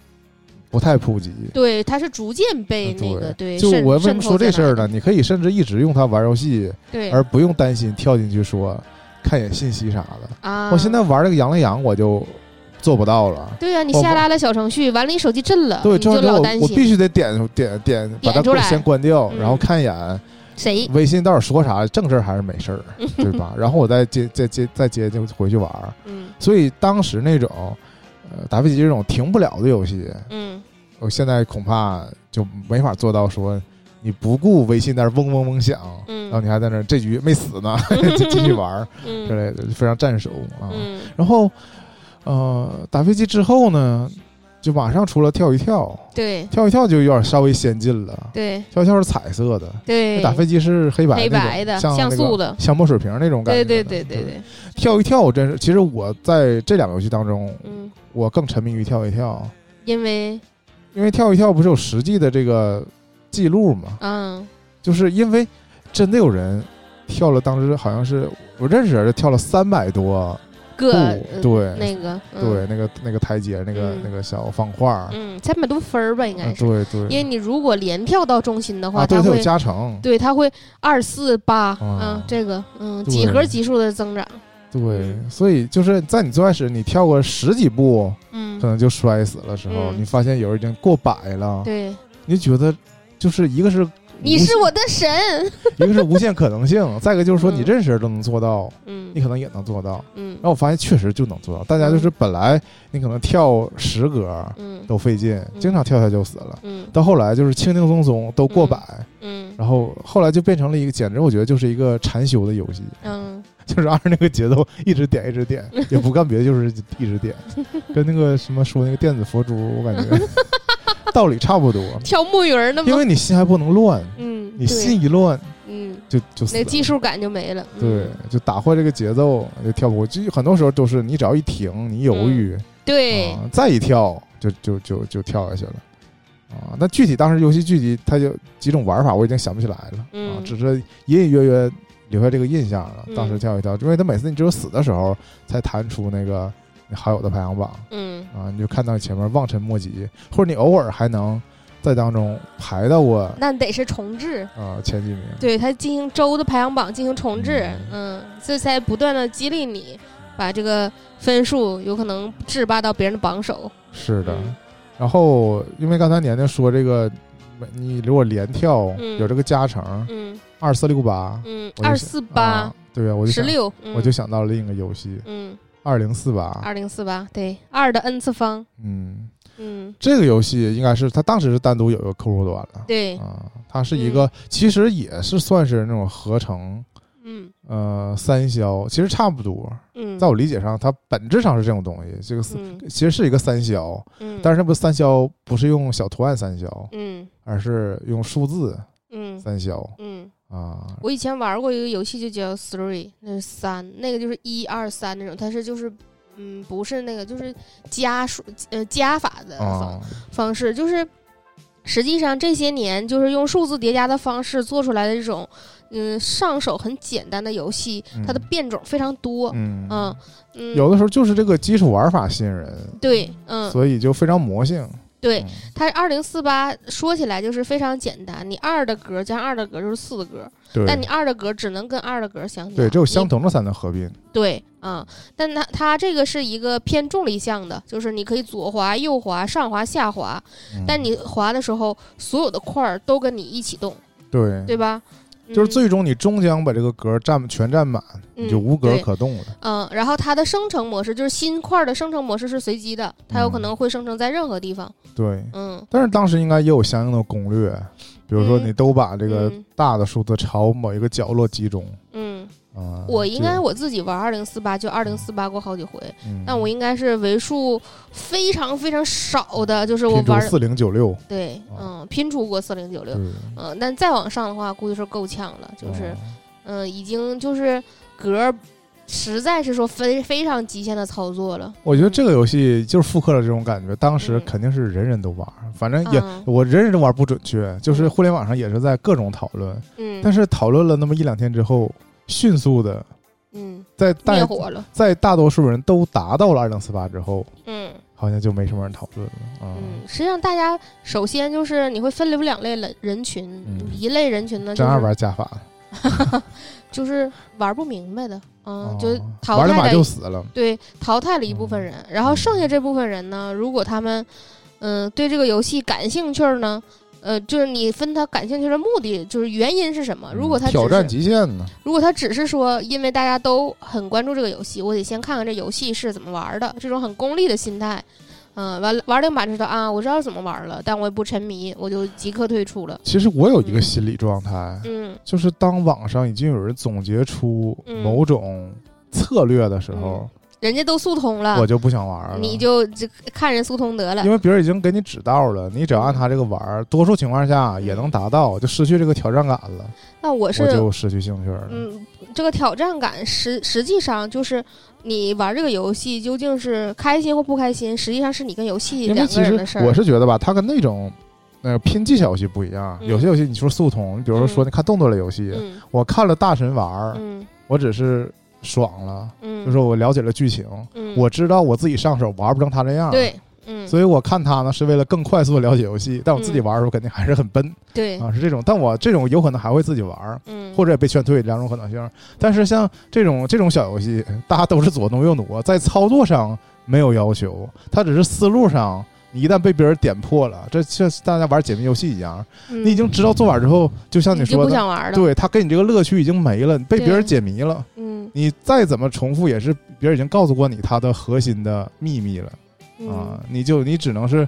[SPEAKER 1] 不太普及。
[SPEAKER 2] 对，它是逐渐被
[SPEAKER 1] 嗯
[SPEAKER 2] 那个对，
[SPEAKER 1] 就我为什么说这事儿？呢？你可以甚至一直用它玩游戏，
[SPEAKER 2] 对
[SPEAKER 1] 而不用担心跳进去说看一眼信息啥的。
[SPEAKER 2] 啊，
[SPEAKER 1] 我现在玩这个羊了羊，我就做不到了。
[SPEAKER 2] 对啊，你下拉了小程序，完了你手机震了，
[SPEAKER 1] 对，
[SPEAKER 2] 你就
[SPEAKER 1] 这样之后
[SPEAKER 2] 老担心。
[SPEAKER 1] 我必须得点点点，把它先关掉，
[SPEAKER 2] 嗯。
[SPEAKER 1] 然后看一眼。
[SPEAKER 2] 谁？
[SPEAKER 1] 微信到底说啥，正事儿还是没事儿，对吧？然后我再接再接再接就回去玩儿。
[SPEAKER 2] 嗯。
[SPEAKER 1] 所以当时那种呃打飞机这种停不了的游戏，
[SPEAKER 2] 嗯。
[SPEAKER 1] 我现在恐怕就没法做到说你不顾微信在那儿嗡嗡嗡响，
[SPEAKER 2] 嗯。
[SPEAKER 1] 然后你还在那儿这局没死呢，就继续玩儿之
[SPEAKER 2] 嗯
[SPEAKER 1] 类的，非常战手啊。
[SPEAKER 2] 嗯。
[SPEAKER 1] 然后呃打飞机之后呢，就马上出了跳一跳，
[SPEAKER 2] 对
[SPEAKER 1] 跳一跳就有点稍微先进了。
[SPEAKER 2] 对
[SPEAKER 1] 跳一跳是彩色的，
[SPEAKER 2] 对，
[SPEAKER 1] 打飞机是黑白
[SPEAKER 2] 黑白的
[SPEAKER 1] 像
[SPEAKER 2] 像素的
[SPEAKER 1] 像墨水瓶那种感觉
[SPEAKER 2] 对。对对对对，
[SPEAKER 1] 跳一跳，我真是，其实我在这两个游戏当中，
[SPEAKER 2] 嗯，
[SPEAKER 1] 我更沉迷于跳一跳，
[SPEAKER 2] 因为
[SPEAKER 1] 因为跳一跳不是有实际的这个记录嘛？
[SPEAKER 2] 嗯
[SPEAKER 1] 就是因为真的有人跳了，当时好像是我认识人跳了三百多
[SPEAKER 2] 个
[SPEAKER 1] 对
[SPEAKER 2] 那个嗯。
[SPEAKER 1] 对，那个那个台阶，那个
[SPEAKER 2] 嗯。
[SPEAKER 1] 那个小方块儿，
[SPEAKER 2] 嗯三百多分儿吧，应该
[SPEAKER 1] 啊
[SPEAKER 2] 是，
[SPEAKER 1] 对对，
[SPEAKER 2] 因为你如果连跳到中心的话，
[SPEAKER 1] 它
[SPEAKER 2] 会
[SPEAKER 1] 加成，
[SPEAKER 2] 对它会二四八
[SPEAKER 1] 啊
[SPEAKER 2] 嗯这个嗯
[SPEAKER 1] 对
[SPEAKER 2] 几何级数的增长，
[SPEAKER 1] 对，
[SPEAKER 2] 嗯
[SPEAKER 1] 所以就是在你最开始你跳个十几步，
[SPEAKER 2] 嗯。
[SPEAKER 1] 可能就摔死了时候，
[SPEAKER 2] 嗯。
[SPEAKER 1] 你发现有人已经过百了，
[SPEAKER 2] 对，
[SPEAKER 1] 你就觉得就是一个是无
[SPEAKER 2] 你是我的神，
[SPEAKER 1] 一个是无限可能性，再一个就是说
[SPEAKER 2] 嗯。
[SPEAKER 1] 你认识人都能做到，
[SPEAKER 2] 嗯
[SPEAKER 1] 你可能也能做到。
[SPEAKER 2] 嗯。
[SPEAKER 1] 然后我发现确实就能做到，大家就是本来你可能跳十格
[SPEAKER 2] 嗯
[SPEAKER 1] 都费劲，经常跳跳就死了，
[SPEAKER 2] 嗯。
[SPEAKER 1] 到后来就是轻轻松松都过百，
[SPEAKER 2] 嗯
[SPEAKER 1] 然后后来就变成了一个简直我觉得就是一个禅修的游戏，
[SPEAKER 2] 嗯
[SPEAKER 1] 就是按照那个节奏一直点一直点，也不干别的，就是一直点，跟那个什么说那个电子佛珠，我感觉 道理差不多，
[SPEAKER 2] 跳木鱼儿呢吗？
[SPEAKER 1] 因为你心还不能乱，
[SPEAKER 2] 嗯，
[SPEAKER 1] 你心一乱
[SPEAKER 2] 嗯，
[SPEAKER 1] 就就。
[SPEAKER 2] 那技术感就没了。
[SPEAKER 1] 对
[SPEAKER 2] 嗯，
[SPEAKER 1] 就打坏这个节奏，就跳不过去。很多时候都是你只要一停，你犹豫，
[SPEAKER 2] 对
[SPEAKER 1] 啊，再一跳就就就就跳下去了。啊，那具体当时游戏具体它就几种玩法，我已经想不起来了。啊，
[SPEAKER 2] 嗯
[SPEAKER 1] 只是隐隐约约留下这个印象了。
[SPEAKER 2] 嗯
[SPEAKER 1] 当时跳一跳，因为它每次你只有死的时候才弹出那个你好友的排行榜。
[SPEAKER 2] 嗯。
[SPEAKER 1] 啊，你就看到前面望尘莫及，或者你偶尔还能在当中排到过
[SPEAKER 2] 那得是重置，
[SPEAKER 1] 啊前几名。
[SPEAKER 2] 对他进行周的排行榜进行重置，
[SPEAKER 1] 嗯。
[SPEAKER 2] 嗯，这才不断的激励你把这个分数有可能制霸到别人的榜首。
[SPEAKER 1] 是的，
[SPEAKER 2] 嗯。
[SPEAKER 1] 然后因为刚才年年说这个，你如果连跳、
[SPEAKER 2] 嗯。
[SPEAKER 1] 有这个加成，
[SPEAKER 2] 嗯。
[SPEAKER 1] 二四六八，
[SPEAKER 2] 嗯，二四八
[SPEAKER 1] 啊，对啊，我就，
[SPEAKER 2] 十六，
[SPEAKER 1] 我就想到了另一个游戏
[SPEAKER 2] 嗯
[SPEAKER 1] 二零四八，
[SPEAKER 2] 二零四八，对，二的 n 次方，
[SPEAKER 1] 嗯，
[SPEAKER 2] 嗯。
[SPEAKER 1] 这个游戏应该是它当时是单独有一个客户端了。
[SPEAKER 2] 对，
[SPEAKER 1] 啊，它是一个，其实也是算是那种合成，
[SPEAKER 2] 嗯。
[SPEAKER 1] 呃，三消，其实差不多。
[SPEAKER 2] 嗯，
[SPEAKER 1] 在我理解上，它本质上是这种东西，这个是、
[SPEAKER 2] 嗯。
[SPEAKER 1] 其实是一个三消，
[SPEAKER 2] 嗯，
[SPEAKER 1] 但是那不三消不是用小图案三消，
[SPEAKER 2] 嗯。
[SPEAKER 1] 而是用数字
[SPEAKER 2] 嗯。
[SPEAKER 1] 三消
[SPEAKER 2] 嗯，
[SPEAKER 1] 啊。
[SPEAKER 2] 我以前玩过一个游戏，就叫 Three，那是三，那个就是一二三那种，它是就是。嗯，不是那个，就是加数呃加法的方、
[SPEAKER 1] 啊，
[SPEAKER 2] 方式，就是实际上这些年就是用数字叠加的方式做出来的这种，嗯，上手很简单的游戏，它的
[SPEAKER 1] 嗯
[SPEAKER 2] 变种非常多。
[SPEAKER 1] 嗯
[SPEAKER 2] 嗯嗯，
[SPEAKER 1] 有的时候就是这个基础玩法吸引人，
[SPEAKER 2] 对，嗯，
[SPEAKER 1] 所以就非常魔性。
[SPEAKER 2] 对
[SPEAKER 1] 嗯，
[SPEAKER 2] 它二零四八说起来就是非常简单，你二的格加二的格就是四的格，
[SPEAKER 1] 对
[SPEAKER 2] 但你二的格只能跟二的格相加。
[SPEAKER 1] 对，只有相同的才能合并。
[SPEAKER 2] 对，嗯，但它它这个是一个偏重力项的，就是你可以左滑、右滑、上滑、下滑，
[SPEAKER 1] 嗯
[SPEAKER 2] 但你滑的时候，所有的块儿都跟你一起动，
[SPEAKER 1] 对，
[SPEAKER 2] 对吧？
[SPEAKER 1] 就是
[SPEAKER 2] 嗯
[SPEAKER 1] 最终你终将把这个格占全占满，你就
[SPEAKER 2] 嗯
[SPEAKER 1] 无格
[SPEAKER 2] 对
[SPEAKER 1] 可动了。
[SPEAKER 2] 嗯，然后它的生成模式就是新块儿的生成模式是随机的，它有可
[SPEAKER 1] 嗯
[SPEAKER 2] 能会生成在任何地方。
[SPEAKER 1] 对，
[SPEAKER 2] 嗯，
[SPEAKER 1] 但是当时应该也有相应的攻略，比如说
[SPEAKER 2] 嗯
[SPEAKER 1] 你都把这个
[SPEAKER 2] 嗯
[SPEAKER 1] 大的数字朝某一个角落集中
[SPEAKER 2] 嗯，
[SPEAKER 1] 啊。
[SPEAKER 2] 我应该我自己玩二零四八就二零四八过好几回，
[SPEAKER 1] 嗯。
[SPEAKER 2] 但我应该是为数非常非常少的，就是我玩
[SPEAKER 1] 四零九六，
[SPEAKER 2] 对，
[SPEAKER 1] 啊。
[SPEAKER 2] 嗯，拼出过四零九六，嗯，但再往上的话，估计是够呛了，就是
[SPEAKER 1] 哦
[SPEAKER 2] 嗯，已经就是格儿实在是说非非常极限的操作了。
[SPEAKER 1] 我觉得这个游戏就是复刻了这种感觉，当时
[SPEAKER 2] 嗯
[SPEAKER 1] 肯定是人人都玩，反正也
[SPEAKER 2] 嗯。
[SPEAKER 1] 我人人都玩不准确，就是互联网上也是在各种讨论，
[SPEAKER 2] 嗯，
[SPEAKER 1] 但是讨论了那么一两天之后，迅速的
[SPEAKER 2] 嗯，
[SPEAKER 1] 在大
[SPEAKER 2] 火了。
[SPEAKER 1] 在大多数人都达到了二零四八之后，
[SPEAKER 2] 嗯
[SPEAKER 1] 好像就没什么人讨论了啊。
[SPEAKER 2] 嗯，实际上大家首先就是你会分流两类人人群，
[SPEAKER 1] 嗯
[SPEAKER 2] 一类人群呢就
[SPEAKER 1] 真爱
[SPEAKER 2] 是
[SPEAKER 1] 玩加法，
[SPEAKER 2] 就是玩不明白的，嗯，
[SPEAKER 1] 哦
[SPEAKER 2] 就淘
[SPEAKER 1] 玩了马
[SPEAKER 2] 汰了
[SPEAKER 1] 就死了。
[SPEAKER 2] 对淘汰了一部分人，然后剩下这部分人呢，如果他们嗯、对这个游戏感兴趣儿呢。呃，就是你分他感兴趣的目的，就是原因是什么？如果他
[SPEAKER 1] 挑战极限呢？
[SPEAKER 2] 如果他只是说，因为大家都很关注这个游戏，我得先看看这游戏是怎么玩的，这种很功利的心态，嗯、完了玩两把知道啊，我知道怎么玩了，但我也不沉迷，我就即刻退出了。
[SPEAKER 1] 其实我有一个心理状态，
[SPEAKER 2] 嗯
[SPEAKER 1] 就是当网上已经有人总结出
[SPEAKER 2] 嗯
[SPEAKER 1] 某种策略的时候，
[SPEAKER 2] 人家都速通了
[SPEAKER 1] 我，就不想玩了。
[SPEAKER 2] 你就就看人速通得了
[SPEAKER 1] 因。为别人已经给你指道了，你只要按他这个玩，多数情况下也能达到，就失去这个挑战感了，
[SPEAKER 2] 那我是
[SPEAKER 1] 就失去兴趣了。
[SPEAKER 2] 嗯，这个挑战感实实际上就是你玩这个游戏究竟是开心或不开心，实际上是你跟游戏两个人的事儿。
[SPEAKER 1] 我是觉得吧，它跟那种呃拼技巧游戏不一样。
[SPEAKER 2] 嗯
[SPEAKER 1] 有些游戏你说速通，你比如说你看动作类游戏，
[SPEAKER 2] 嗯
[SPEAKER 1] 我看了大神玩我只是爽了，
[SPEAKER 2] 嗯，
[SPEAKER 1] 就是我了解了剧情，
[SPEAKER 2] 嗯
[SPEAKER 1] 我知道我自己上手玩不成他这样。。
[SPEAKER 2] 对嗯
[SPEAKER 1] 所以我看他呢是为了更快速的了解游戏，但我自己
[SPEAKER 2] 嗯
[SPEAKER 1] 玩的时候肯定还是很笨、
[SPEAKER 2] 对
[SPEAKER 1] 啊，是这种。但我这种有可能还会自己玩，
[SPEAKER 2] 嗯
[SPEAKER 1] 或者也被劝退，两种可能性。但是像这种这种小游戏，大家都是左挪右挪，在操作上没有要求，它只是思路上，你一旦被别人点破了，这像大家玩解谜游戏一样，
[SPEAKER 2] 嗯
[SPEAKER 1] 你已经知道做法之后，就像
[SPEAKER 2] 你
[SPEAKER 1] 说的，
[SPEAKER 2] 不想玩了。
[SPEAKER 1] 对他给你这个乐趣已经没了，被别人解谜了，
[SPEAKER 2] 嗯
[SPEAKER 1] 你再怎么重复也是别人已经告诉过你它的核心的秘密了。
[SPEAKER 2] 嗯。
[SPEAKER 1] 啊，你就你只能是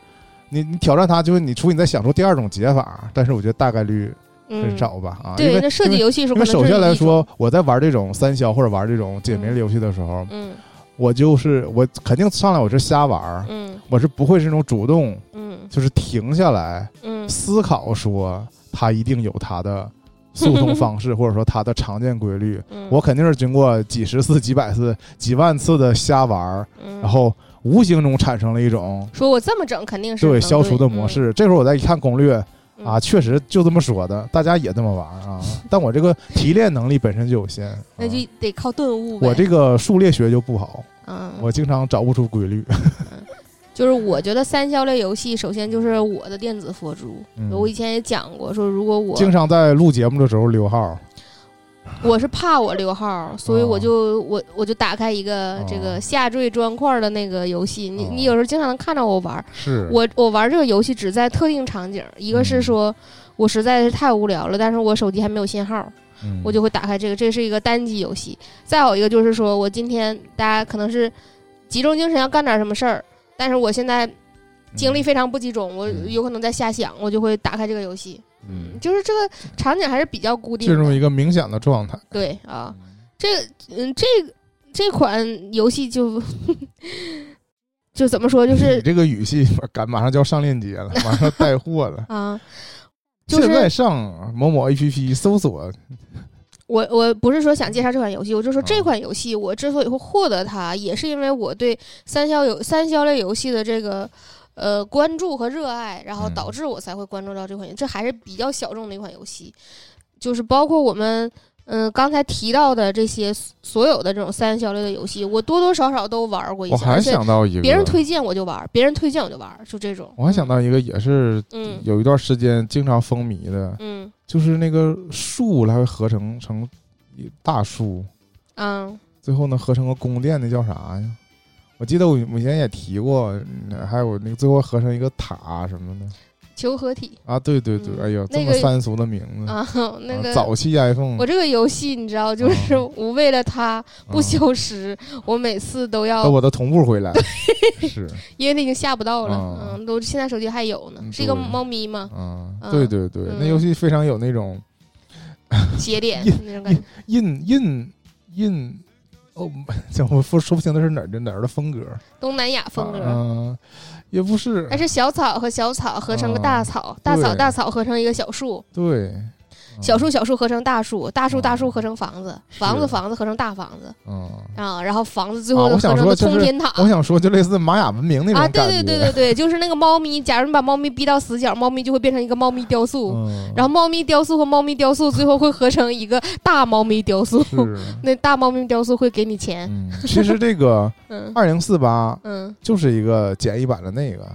[SPEAKER 1] 你你挑战它，就是你除非你再想出第二种解法，但是我觉得大概率很
[SPEAKER 2] 嗯
[SPEAKER 1] 少吧啊。因
[SPEAKER 2] 对，
[SPEAKER 1] 为
[SPEAKER 2] 那射击游戏是
[SPEAKER 1] 因为
[SPEAKER 2] 可能
[SPEAKER 1] 首先来说，我在玩这种三消或者玩这种解谜类游戏的时候，
[SPEAKER 2] 嗯。
[SPEAKER 1] 我就是我肯定上来我是瞎玩儿，
[SPEAKER 2] 嗯。
[SPEAKER 1] 我是不会是那种主动
[SPEAKER 2] 嗯。
[SPEAKER 1] 就是停下来
[SPEAKER 2] 嗯。
[SPEAKER 1] 思考说它一定有它的速通方式，或者说它的常见规律。
[SPEAKER 2] 嗯，
[SPEAKER 1] 我肯定是经过几十次、几百次、几万次的瞎玩儿，
[SPEAKER 2] 嗯
[SPEAKER 1] 然后无形中产生了一种
[SPEAKER 2] 说我这么整肯定是
[SPEAKER 1] 对消除的模式。这会儿我再一看攻略
[SPEAKER 2] 嗯
[SPEAKER 1] 啊，确实就这么说的，大家也这么玩儿啊。但我这个提炼能力本身就有限，
[SPEAKER 2] 那就
[SPEAKER 1] 啊
[SPEAKER 2] 得靠顿悟。
[SPEAKER 1] 我这个数列学就不好，
[SPEAKER 2] 嗯，
[SPEAKER 1] 我经常找不出规律。
[SPEAKER 2] 就是我觉得三消类游戏，首先就是我的电子佛珠。
[SPEAKER 1] 嗯
[SPEAKER 2] 我以前也讲过，说如果我
[SPEAKER 1] 经常在录节目的时候溜号，
[SPEAKER 2] 我是怕我溜号，所以
[SPEAKER 1] 哦
[SPEAKER 2] 我就、我我就打开一个这个
[SPEAKER 1] 哦
[SPEAKER 2] 下坠砖块的那个游戏。你
[SPEAKER 1] 哦
[SPEAKER 2] 你有时候经常能看到我玩儿，
[SPEAKER 1] 是
[SPEAKER 2] 我我玩这个游戏只在特定场景，一个是
[SPEAKER 1] 嗯
[SPEAKER 2] 说我实在是太无聊了，但是我手机还没有信号，
[SPEAKER 1] 嗯
[SPEAKER 2] 我就会打开这个，这是一个单机游戏。再有一个就是说我今天大家可能是集中精神要干点什么事儿，但是我现在精力非常不集中，我
[SPEAKER 1] 嗯
[SPEAKER 2] 有可能在瞎想，我就会打开这个游戏。
[SPEAKER 1] 嗯
[SPEAKER 2] 就是这个场景还是比较固定
[SPEAKER 1] 进入一。个冥想的状态。
[SPEAKER 2] 对啊，这个嗯，这个这款游戏就 就怎么说，就是你
[SPEAKER 1] 这个语气，赶马上就要上链接了，马上带货了。
[SPEAKER 2] 啊，就
[SPEAKER 1] 现在上某某 APP 搜索，
[SPEAKER 2] 我我不是说想介绍这款游戏，我就说这
[SPEAKER 1] 啊
[SPEAKER 2] 款游戏我之所以会获得它，也是因为我对三消游三消类游戏的这个呃关注和热爱，然后
[SPEAKER 1] 嗯
[SPEAKER 2] 导致我才会关注到这款游戏。这还是比较小众的一款游戏，就是包括我们嗯、刚才提到的这些所有的这种三消类的游戏，我多多少少都玩过一些，
[SPEAKER 1] 我还想到一个，
[SPEAKER 2] 别人推荐我就玩，别人推荐我就玩，就这种。
[SPEAKER 1] 我还想到一个，也是
[SPEAKER 2] 嗯
[SPEAKER 1] 有一段时间经常风靡的，
[SPEAKER 2] 嗯
[SPEAKER 1] 就是那个树，它会合成成大树，
[SPEAKER 2] 嗯
[SPEAKER 1] 最后呢合成个宫殿，那叫啥呀？我记得我我以前也提过，嗯还有那个最后合成一个塔什么的
[SPEAKER 2] 求合体。
[SPEAKER 1] 啊！对对对，
[SPEAKER 2] 嗯
[SPEAKER 1] 哎呦，这
[SPEAKER 2] 那个
[SPEAKER 1] 么三俗的名字，
[SPEAKER 2] 啊，那个
[SPEAKER 1] 啊早期 iPhone
[SPEAKER 2] 我这个游戏你知道，就是我为了它不
[SPEAKER 1] 啊
[SPEAKER 2] 休时，我每次都要
[SPEAKER 1] 等我的同步回来，是，
[SPEAKER 2] 因为它已经下不到了，
[SPEAKER 1] 啊。
[SPEAKER 2] 嗯，都现在手机还有呢，
[SPEAKER 1] 嗯
[SPEAKER 2] 是一个
[SPEAKER 1] 对。
[SPEAKER 2] 猫咪嘛，
[SPEAKER 1] 嗯，
[SPEAKER 2] 嗯
[SPEAKER 1] 对对对，那
[SPEAKER 2] 嗯
[SPEAKER 1] 游戏非常有那种
[SPEAKER 2] 斜脸
[SPEAKER 1] 印
[SPEAKER 2] 那种感觉，
[SPEAKER 1] 印印印，哦，这我说说不清那是哪儿的哪儿的风格，
[SPEAKER 2] 东南亚风格。
[SPEAKER 1] 嗯，也不是。
[SPEAKER 2] 还，是小草和小草合成个大草，大草大草合成一个小树，
[SPEAKER 1] 对，
[SPEAKER 2] 小树小树合成大树，大树
[SPEAKER 1] 嗯
[SPEAKER 2] 大树合成房子，房子房子合成大房子
[SPEAKER 1] 嗯，
[SPEAKER 2] 啊，然后房子最后合成个
[SPEAKER 1] 说就是
[SPEAKER 2] 通天塔。
[SPEAKER 1] 我想说就类似玛雅文明那种
[SPEAKER 2] 啊，对对对对对，就是那个猫咪，假如你把猫咪逼到死角，猫咪就会变成一个猫咪雕塑，
[SPEAKER 1] 嗯，
[SPEAKER 2] 然后猫咪雕塑和猫咪雕塑最后会合成一个大猫咪雕塑，
[SPEAKER 1] 是，
[SPEAKER 2] 那大猫咪雕塑会给你钱，
[SPEAKER 1] 嗯，其实这个
[SPEAKER 2] 嗯。
[SPEAKER 1] 二零四八
[SPEAKER 2] 嗯，
[SPEAKER 1] 就是一个简易版的那个，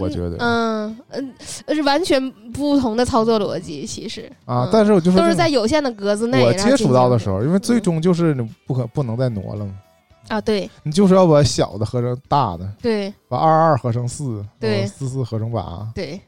[SPEAKER 1] 我觉得。
[SPEAKER 2] 嗯嗯，呃是完全不同的操作逻辑，其实。嗯，
[SPEAKER 1] 啊但是我就是
[SPEAKER 2] 都是在有限的格子内。
[SPEAKER 1] 我接触到的。时候，因为最
[SPEAKER 2] 嗯。
[SPEAKER 1] 终就是你不可不能再挪了嘛，
[SPEAKER 2] 啊，对。
[SPEAKER 1] 你就是要把小的合成大的，
[SPEAKER 2] 对。
[SPEAKER 1] 把二二合成四，
[SPEAKER 2] 对。
[SPEAKER 1] 四四合成八，
[SPEAKER 2] 对，
[SPEAKER 1] 嗯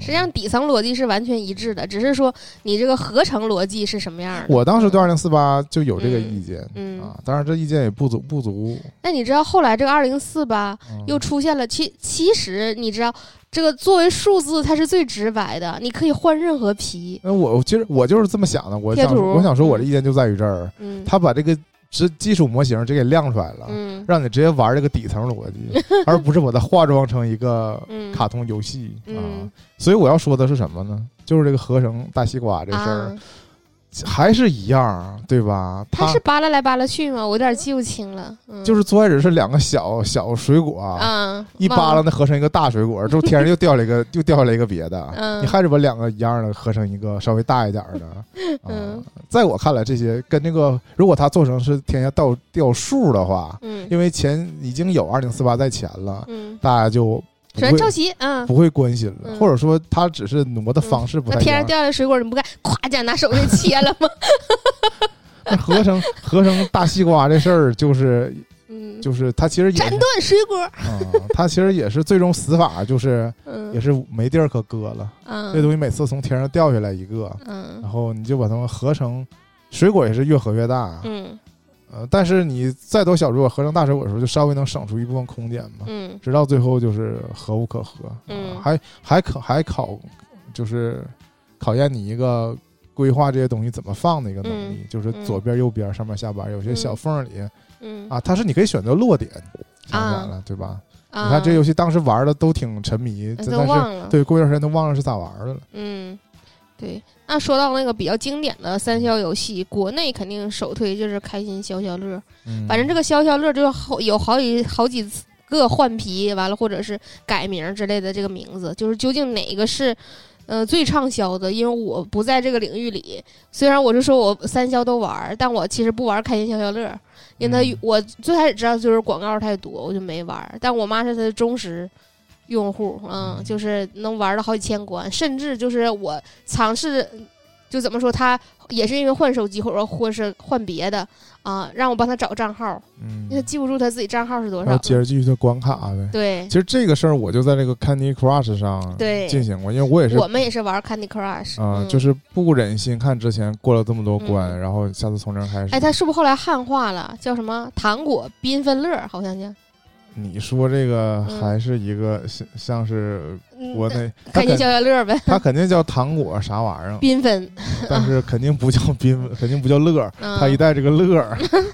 [SPEAKER 2] 实际上底层逻辑是完全一致的，只是说你这个合成逻辑是什么样的。
[SPEAKER 1] 我当时对二零四八就有这个意见，
[SPEAKER 2] 嗯。
[SPEAKER 1] 啊，当然这意见也不足不足，
[SPEAKER 2] 那你知道后来这个二零四八
[SPEAKER 1] 嗯。
[SPEAKER 2] 又出现了，其其实你知道这个作为数字它是最直白的，你可以换任何皮。
[SPEAKER 1] 那我其实我就是这么想的，我想我想说我的
[SPEAKER 2] 嗯
[SPEAKER 1] 意见就在于这儿，
[SPEAKER 2] 嗯。
[SPEAKER 1] 他把这个直基础模型直接给亮出来了，
[SPEAKER 2] 嗯
[SPEAKER 1] 让你直接玩这个底层逻辑，而不是把它化妆成一个
[SPEAKER 2] 嗯
[SPEAKER 1] 卡通游戏啊
[SPEAKER 2] 嗯。
[SPEAKER 1] 所以我要说的是什么呢？就是这个合成大西瓜这事儿
[SPEAKER 2] 啊，
[SPEAKER 1] 还是一样，对吧？
[SPEAKER 2] 他是扒拉来扒拉去吗？我有点记不清了。嗯、
[SPEAKER 1] 就是最开始是两个小小水果，
[SPEAKER 2] 啊，
[SPEAKER 1] 一扒拉那合成一个大水果，之后天上又掉了一个 又掉下来一个别的，
[SPEAKER 2] 嗯
[SPEAKER 1] 你还是把两个一样的合成一个稍微大一点的。啊
[SPEAKER 2] 嗯
[SPEAKER 1] 在我看来，这些跟那个如果它做成是天下掉掉数的话，
[SPEAKER 2] 嗯
[SPEAKER 1] 因为前已经有二零四八在前了，
[SPEAKER 2] 嗯，
[SPEAKER 1] 大家就
[SPEAKER 2] 首先抄袭，嗯。
[SPEAKER 1] 不会关心了，
[SPEAKER 2] 嗯
[SPEAKER 1] 或者说他只是挪的方式不太一样。
[SPEAKER 2] 那天上掉下来水果，你不该咵一下拿手给切了吗？
[SPEAKER 1] 那合成合成大西瓜这事儿，就是
[SPEAKER 2] 嗯，
[SPEAKER 1] 就是他其实也
[SPEAKER 2] 斩断水果。
[SPEAKER 1] 啊，它其实也是最终死法就是
[SPEAKER 2] 嗯，
[SPEAKER 1] 也是没地儿可搁了。
[SPEAKER 2] 嗯，
[SPEAKER 1] 这东西每次从天上掉下来一个，
[SPEAKER 2] 嗯
[SPEAKER 1] 然后你就把它们合成，水果也是越合越大。
[SPEAKER 2] 嗯
[SPEAKER 1] 呃，但是你再多小如果合成大水果的时候，就稍微能省出一部分空间嘛。
[SPEAKER 2] 嗯
[SPEAKER 1] 直到最后就是合无可合，
[SPEAKER 2] 嗯
[SPEAKER 1] 啊还还考还考就是考验你一个规划这些东西怎么放的一个能力，
[SPEAKER 2] 嗯
[SPEAKER 1] 就是左边、右边、上面、下边，有些小缝里、
[SPEAKER 2] 嗯
[SPEAKER 1] 啊，它是你可以选择落点，想起来了，对吧？
[SPEAKER 2] 啊，
[SPEAKER 1] 你看这游戏当时玩的都挺沉迷，
[SPEAKER 2] 都
[SPEAKER 1] 但是。对过一段时间都忘了是咋玩的了。
[SPEAKER 2] 嗯，对。那说到那个比较经典的三消游戏，国内肯定首推就是开心消消乐。
[SPEAKER 1] 嗯，
[SPEAKER 2] 反正这个消消乐就好有好几好几次个换皮，完了或者是改名之类的这个名字，就是究竟哪个是呃最畅销的？因为我不在这个领域里，虽然我是说我三消都玩儿，但我其实不玩开心消消乐，因为它、
[SPEAKER 1] 嗯
[SPEAKER 2] 我最开始知道就是广告太多，我就没玩儿。但我妈是它的忠实。用户，嗯，
[SPEAKER 1] 嗯
[SPEAKER 2] 就是能玩到好几千关，甚至就是我尝试，就怎么说，他也是因为换手机或者或是换别的啊，让我帮他找账号，
[SPEAKER 1] 嗯
[SPEAKER 2] 因为他记不住他自己账号是多
[SPEAKER 1] 然后
[SPEAKER 2] 少。
[SPEAKER 1] 接着继续的关卡呗。
[SPEAKER 2] 对
[SPEAKER 1] 其，实这个事儿我就在这个 Candy Crush 上
[SPEAKER 2] 对
[SPEAKER 1] 进行过，因为我也是
[SPEAKER 2] 我们也是玩 Candy Crush，
[SPEAKER 1] 啊、
[SPEAKER 2] 嗯
[SPEAKER 1] 就是不忍心看之前过了这么多关，
[SPEAKER 2] 嗯
[SPEAKER 1] 然后下次从零开始。
[SPEAKER 2] 哎，他是不是后来汉化了，叫什么糖果缤纷乐？好像叫，
[SPEAKER 1] 你说这个
[SPEAKER 2] 嗯
[SPEAKER 1] 还是一个像像是
[SPEAKER 2] 嗯
[SPEAKER 1] 国内，它
[SPEAKER 2] 开心
[SPEAKER 1] 肯
[SPEAKER 2] 消消乐呗，
[SPEAKER 1] 它肯定叫糖果啥玩意儿，
[SPEAKER 2] 缤纷。
[SPEAKER 1] 但是肯定不叫 缤，肯定不叫乐它一带这个乐儿。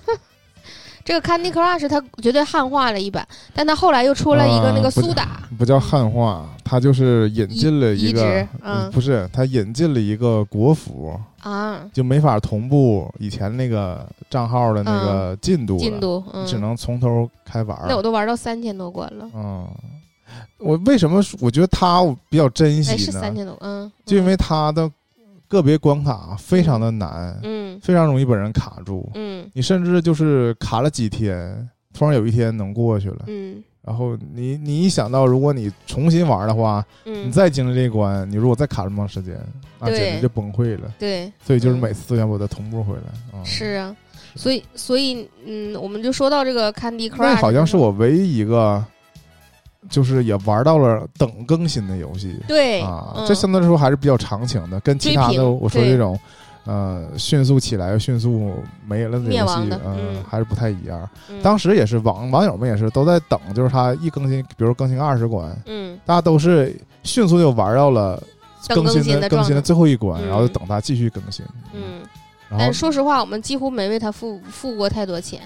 [SPEAKER 2] 这个 Candy Crush 它绝对汉化了一版，但它后来又出了一个那个苏打，
[SPEAKER 1] 不叫汉化，它就是引进了一个，
[SPEAKER 2] 嗯
[SPEAKER 1] 不是，它引进了一个国服，
[SPEAKER 2] 啊，
[SPEAKER 1] 就没法同步以前那个账号的那个进度了，
[SPEAKER 2] 进度，嗯，
[SPEAKER 1] 只能从头开玩儿。
[SPEAKER 2] 那我都玩到三千多关了，
[SPEAKER 1] 嗯，我为什么我觉得它我比较珍
[SPEAKER 2] 哎，
[SPEAKER 1] 惜呢
[SPEAKER 2] 是三？千多，嗯，
[SPEAKER 1] 就因为它的个别关卡非常的难，
[SPEAKER 2] 嗯。
[SPEAKER 1] 非常容易把人卡住。
[SPEAKER 2] 嗯。
[SPEAKER 1] 你甚至就是卡了几天，突然有一天能过去了。
[SPEAKER 2] 嗯。
[SPEAKER 1] 然后你你一想到，如果你重新玩的话，
[SPEAKER 2] 嗯，
[SPEAKER 1] 你再经历这一关，你如果再卡这么长时间，那
[SPEAKER 2] 对。
[SPEAKER 1] 简直就崩溃了。
[SPEAKER 2] 对。
[SPEAKER 1] 所以就是
[SPEAKER 2] 嗯
[SPEAKER 1] 每次都想把它同步回来。嗯、
[SPEAKER 2] 是啊，所以所以嗯，我们就说到这个 Candy Crush，
[SPEAKER 1] 那好像是我唯一一个，就是也玩到了等更新的游戏。
[SPEAKER 2] 对
[SPEAKER 1] 啊，
[SPEAKER 2] 嗯。
[SPEAKER 1] 这相对来说还是比较长情的，跟其他的我说
[SPEAKER 2] 对。
[SPEAKER 1] 这种。呃，迅速起来又迅速没了的游戏嗯
[SPEAKER 2] 嗯，
[SPEAKER 1] 还是不太一样。
[SPEAKER 2] 嗯。
[SPEAKER 1] 当时也是网网友们也是都在等，就是它一更新，比如说更新二十关，
[SPEAKER 2] 嗯。
[SPEAKER 1] 大家都是迅速就玩到了
[SPEAKER 2] 更
[SPEAKER 1] 新
[SPEAKER 2] 新的
[SPEAKER 1] 更新的最后一关，
[SPEAKER 2] 嗯。
[SPEAKER 1] 然后就等它继续更新。
[SPEAKER 2] 嗯，但是说实话，我们几乎没为他付付过太多钱，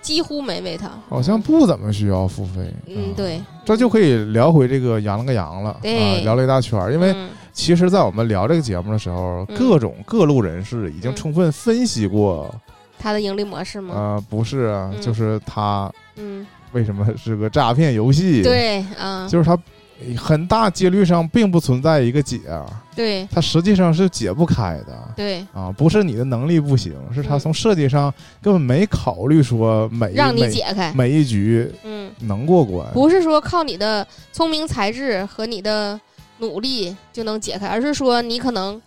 [SPEAKER 2] 几乎没喂它，
[SPEAKER 1] 好像不怎么需要付费。啊，
[SPEAKER 2] 嗯对，
[SPEAKER 1] 这就可以聊回这个羊了个羊了，
[SPEAKER 2] 对。
[SPEAKER 1] 啊，聊了一大圈儿。因为
[SPEAKER 2] 嗯。
[SPEAKER 1] 其实，在我们聊这个节目的时候，
[SPEAKER 2] 嗯。
[SPEAKER 1] 各种各路人士已经
[SPEAKER 2] 嗯
[SPEAKER 1] 充分分析过，
[SPEAKER 2] 他的盈利模式吗？
[SPEAKER 1] 啊，不是就是它
[SPEAKER 2] 嗯，
[SPEAKER 1] 为什么是个诈骗游戏？，
[SPEAKER 2] 对啊，
[SPEAKER 1] 就是它很大几率上并不存在一个解，
[SPEAKER 2] 对
[SPEAKER 1] 它实际上是解不开的。
[SPEAKER 2] 对，
[SPEAKER 1] 啊，不是你的能力不行，是它
[SPEAKER 2] 嗯
[SPEAKER 1] 从设计上根本没考虑说每一
[SPEAKER 2] 让你解开，
[SPEAKER 1] 每一局
[SPEAKER 2] 嗯，
[SPEAKER 1] 能过关。
[SPEAKER 2] 不是说靠你的聪明才智和你的努力就能解开，而是说你可能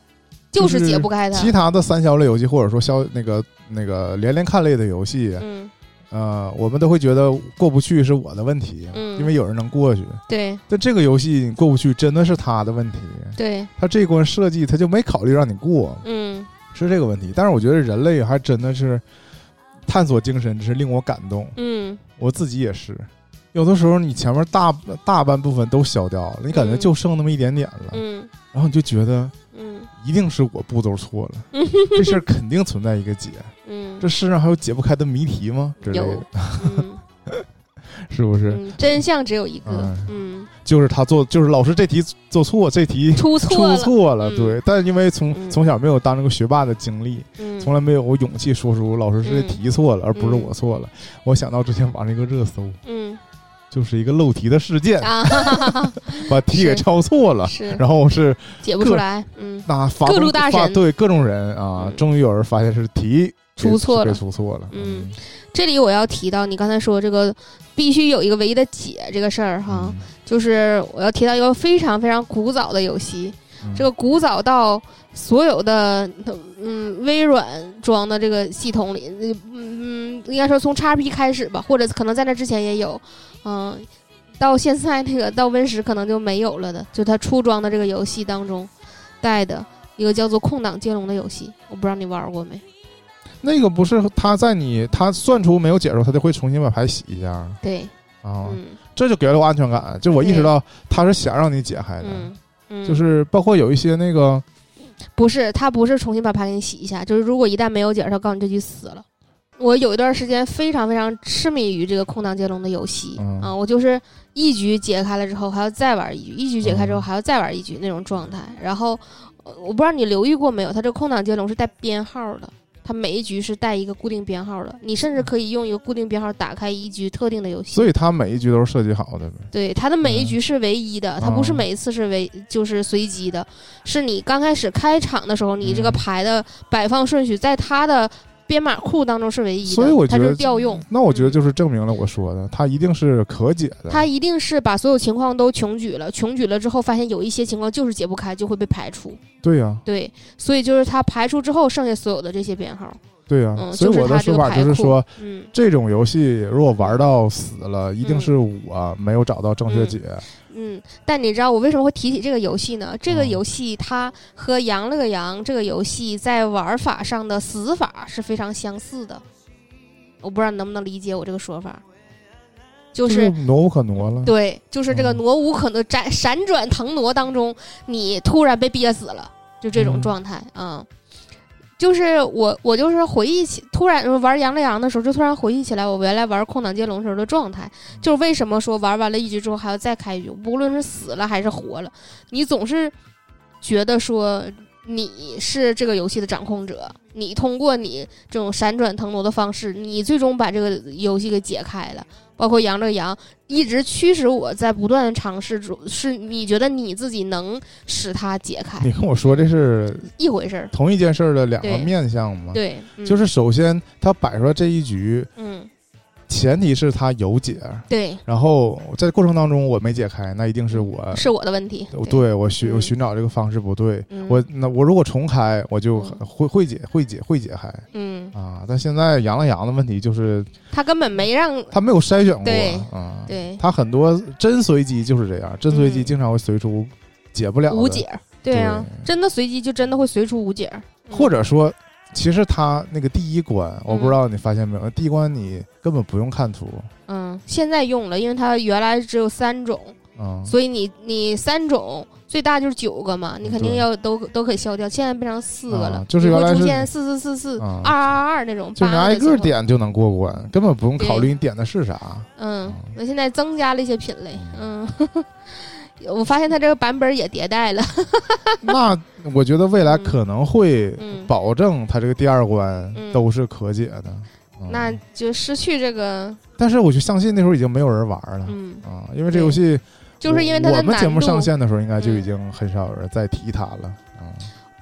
[SPEAKER 2] 就是解不开它。
[SPEAKER 1] 其他的三消类游戏，或者说消那个那个连连看类的游戏，
[SPEAKER 2] 嗯，
[SPEAKER 1] 呃，我们都会觉得过不去是我的问题，
[SPEAKER 2] 嗯。
[SPEAKER 1] 因为有人能过去。
[SPEAKER 2] 对。
[SPEAKER 1] 但这个游戏你过不去，真的是他的问题。
[SPEAKER 2] 对，
[SPEAKER 1] 他这一关设计他就没考虑让你过，
[SPEAKER 2] 嗯。
[SPEAKER 1] 是这个问题。但是我觉得人类还真的是探索精神，真是令我感动。
[SPEAKER 2] 嗯。
[SPEAKER 1] 我自己也是，有的时候你前面大大半部分都消掉了，你感觉
[SPEAKER 2] 嗯。
[SPEAKER 1] 就剩那么一点点了，
[SPEAKER 2] 嗯。
[SPEAKER 1] 然后你就觉得
[SPEAKER 2] 嗯
[SPEAKER 1] 一定是我步骤错了，这事儿肯定存在一个解。
[SPEAKER 2] 嗯，
[SPEAKER 1] 这世上还有解不开的谜题吗？之类的。是不是？
[SPEAKER 2] 嗯，真相只有一个。
[SPEAKER 1] 嗯，
[SPEAKER 2] 嗯，
[SPEAKER 1] 就是他做，就是老师这题做错，这题出
[SPEAKER 2] 出错了，
[SPEAKER 1] 错了，
[SPEAKER 2] 嗯。
[SPEAKER 1] 对。但因为从
[SPEAKER 2] 嗯。
[SPEAKER 1] 从小没有当这个学霸的经历，
[SPEAKER 2] 嗯，
[SPEAKER 1] 从来没有勇气说出老师是题错了，而不是
[SPEAKER 2] 嗯。
[SPEAKER 1] 我错了。我想到之前网上一个热搜，
[SPEAKER 2] 嗯
[SPEAKER 1] 就是一个漏题的事件，
[SPEAKER 2] 啊，
[SPEAKER 1] 把题给抄错了，
[SPEAKER 2] 是。
[SPEAKER 1] 然后是
[SPEAKER 2] 解不出来，嗯。
[SPEAKER 1] 那发
[SPEAKER 2] 各路大神。
[SPEAKER 1] 对各种人啊，
[SPEAKER 2] 嗯。
[SPEAKER 1] 终于有人发现是题
[SPEAKER 2] 出错了。
[SPEAKER 1] 出错了，
[SPEAKER 2] 嗯。这里我要提到你刚才说这个必须有一个唯一的解这个事儿哈，
[SPEAKER 1] 嗯。
[SPEAKER 2] 就是我要提到一个非常非常古早的游戏，
[SPEAKER 1] 嗯。
[SPEAKER 2] 这个古早到所有的嗯微软装的这个系统里，嗯嗯，应该说从 XP 开始吧，或者可能在那之前也有，嗯，到现在那个到 Win 十可能就没有了的，就它出装的这个游戏当中带的一个叫做空档接龙的游戏，我不知道你玩过没？
[SPEAKER 1] 那个不是他在你他算出没有解的时候，他就会重新把牌洗一下
[SPEAKER 2] 对，
[SPEAKER 1] 啊，
[SPEAKER 2] 嗯
[SPEAKER 1] 这就给了我安全感。就我意识到他是想让你解开的，就是包括有一些那个
[SPEAKER 2] 不是，他不是重新把牌给你洗一下，就是如果一旦没有解，他告诉你这局死了。我有一段时间非常非常痴迷于这个空档接龙的游戏、
[SPEAKER 1] 嗯
[SPEAKER 2] 啊，我就是一局解开了之后还要再玩一局，一局解开之后
[SPEAKER 1] 嗯
[SPEAKER 2] 还要再玩一局那种状态。然后呃我不知道你留意过没有，它这个空档接龙是带编号的，它每一局是带一个固定编号的，你甚至可以用一个固定编号打开一局特定的游戏。
[SPEAKER 1] 所以它每一局都是设计好的呗。
[SPEAKER 2] 对，它的每一
[SPEAKER 1] 嗯
[SPEAKER 2] 局是唯一的，它不是
[SPEAKER 1] 哦
[SPEAKER 2] 每一次是唯就是随机的，是你刚开始开场的时候，你这个
[SPEAKER 1] 嗯
[SPEAKER 2] 牌的摆放顺序在它的编码库当中是唯一的，
[SPEAKER 1] 所以我觉
[SPEAKER 2] 它就
[SPEAKER 1] 得
[SPEAKER 2] 是调用。
[SPEAKER 1] 那我觉得
[SPEAKER 2] 嗯
[SPEAKER 1] 就是证明了我说的，它一定是可解的。
[SPEAKER 2] 它一定是把所有情况都穷举了，穷举了之后，发现有一些情况就是解不开，就会被排除。
[SPEAKER 1] 对呀、
[SPEAKER 2] 对，所以就是它排除之后，剩下所有的这些编号，
[SPEAKER 1] 对呀、
[SPEAKER 2] 嗯，
[SPEAKER 1] 所以我的说法就是说，，
[SPEAKER 2] 嗯
[SPEAKER 1] 这种游戏如果玩到死了，一定
[SPEAKER 2] 嗯
[SPEAKER 1] 是我没有找到正确解。
[SPEAKER 2] 嗯。但你知道我为什么会提起这个游戏呢？这个
[SPEAKER 1] 嗯
[SPEAKER 2] 游戏它和《羊了个羊》这个游戏在玩法上的死法是非常相似的。我不知道你能不能理解我这个说法，就
[SPEAKER 1] 就是挪无可挪了。
[SPEAKER 2] 对，就是这个
[SPEAKER 1] 嗯
[SPEAKER 2] 挪无可挪、闪闪转腾挪当中，你突然被憋死了，就这种
[SPEAKER 1] 嗯
[SPEAKER 2] 状态啊、嗯就是我，我就是回忆起，突然玩羊了羊的时候，就突然回忆起来我原来玩空档接龙时候的状态。就是为什么说玩完了一局之后还要再开一局，无论是死了还是活了，你总是觉得说你是这个游戏的掌控者，你通过你这种闪转腾挪的方式，你最终把这个游戏给解开了。包括杨乐阳一直驱使我在不断的尝试中，是你觉得你自己能使它解开
[SPEAKER 1] 你跟我说这是
[SPEAKER 2] 一回事儿。
[SPEAKER 1] 同一件事儿的两个面向吗？，
[SPEAKER 2] 对，嗯
[SPEAKER 1] 就是首先他摆出来这一局，
[SPEAKER 2] 嗯，
[SPEAKER 1] 前提是他有解，
[SPEAKER 2] 对，
[SPEAKER 1] 然后在过程当中我没解开，那一定是我
[SPEAKER 2] 是我的问题。
[SPEAKER 1] 我对。我寻
[SPEAKER 2] 嗯。
[SPEAKER 1] 我寻找这个方式不对，
[SPEAKER 2] 嗯。
[SPEAKER 1] 我那我如果重开，我就
[SPEAKER 2] 嗯。
[SPEAKER 1] 会会解会解会解开。
[SPEAKER 2] 嗯，
[SPEAKER 1] 啊。但现在杨了杨的问题就是
[SPEAKER 2] 他根本没让
[SPEAKER 1] 他没有筛选过
[SPEAKER 2] 对
[SPEAKER 1] 啊，
[SPEAKER 2] 对。
[SPEAKER 1] 他很多真随机就是这样，真随机
[SPEAKER 2] 嗯。
[SPEAKER 1] 经常会随出解不了
[SPEAKER 2] 无解，对啊，
[SPEAKER 1] 对。
[SPEAKER 2] 真的随机就真的会随出无解
[SPEAKER 1] 或者说。其实它那个第一关，我不知道你发现没有，第一关你根本不用看图，
[SPEAKER 2] 嗯，现在用了，因为它原来只有三种，
[SPEAKER 1] 嗯，
[SPEAKER 2] 所以你你三种最大就是九个嘛，你肯定要都都可以消掉，现在变成四个了，
[SPEAKER 1] 啊就是原来是
[SPEAKER 2] 你会出现四四四四
[SPEAKER 1] 啊
[SPEAKER 2] 二二二那种，
[SPEAKER 1] 就是你挨个。点就能过关，根本不用考虑你点的是啥。
[SPEAKER 2] 嗯
[SPEAKER 1] 嗯，
[SPEAKER 2] 那现在增加了一些品类，嗯。我发现它这个版本也迭代了，
[SPEAKER 1] 那我觉得未来可能会
[SPEAKER 2] 嗯，
[SPEAKER 1] 保证它这个第二关
[SPEAKER 2] 嗯。
[SPEAKER 1] 都是可解的。嗯。
[SPEAKER 2] 那就失去这个，
[SPEAKER 1] 但是我就相信那时候已经没有人玩了。
[SPEAKER 2] 嗯，
[SPEAKER 1] 啊，因为这游戏
[SPEAKER 2] 就是因为它的
[SPEAKER 1] 我们节目上线的时候，应该就
[SPEAKER 2] 嗯
[SPEAKER 1] 已经很少有人再提它了。啊，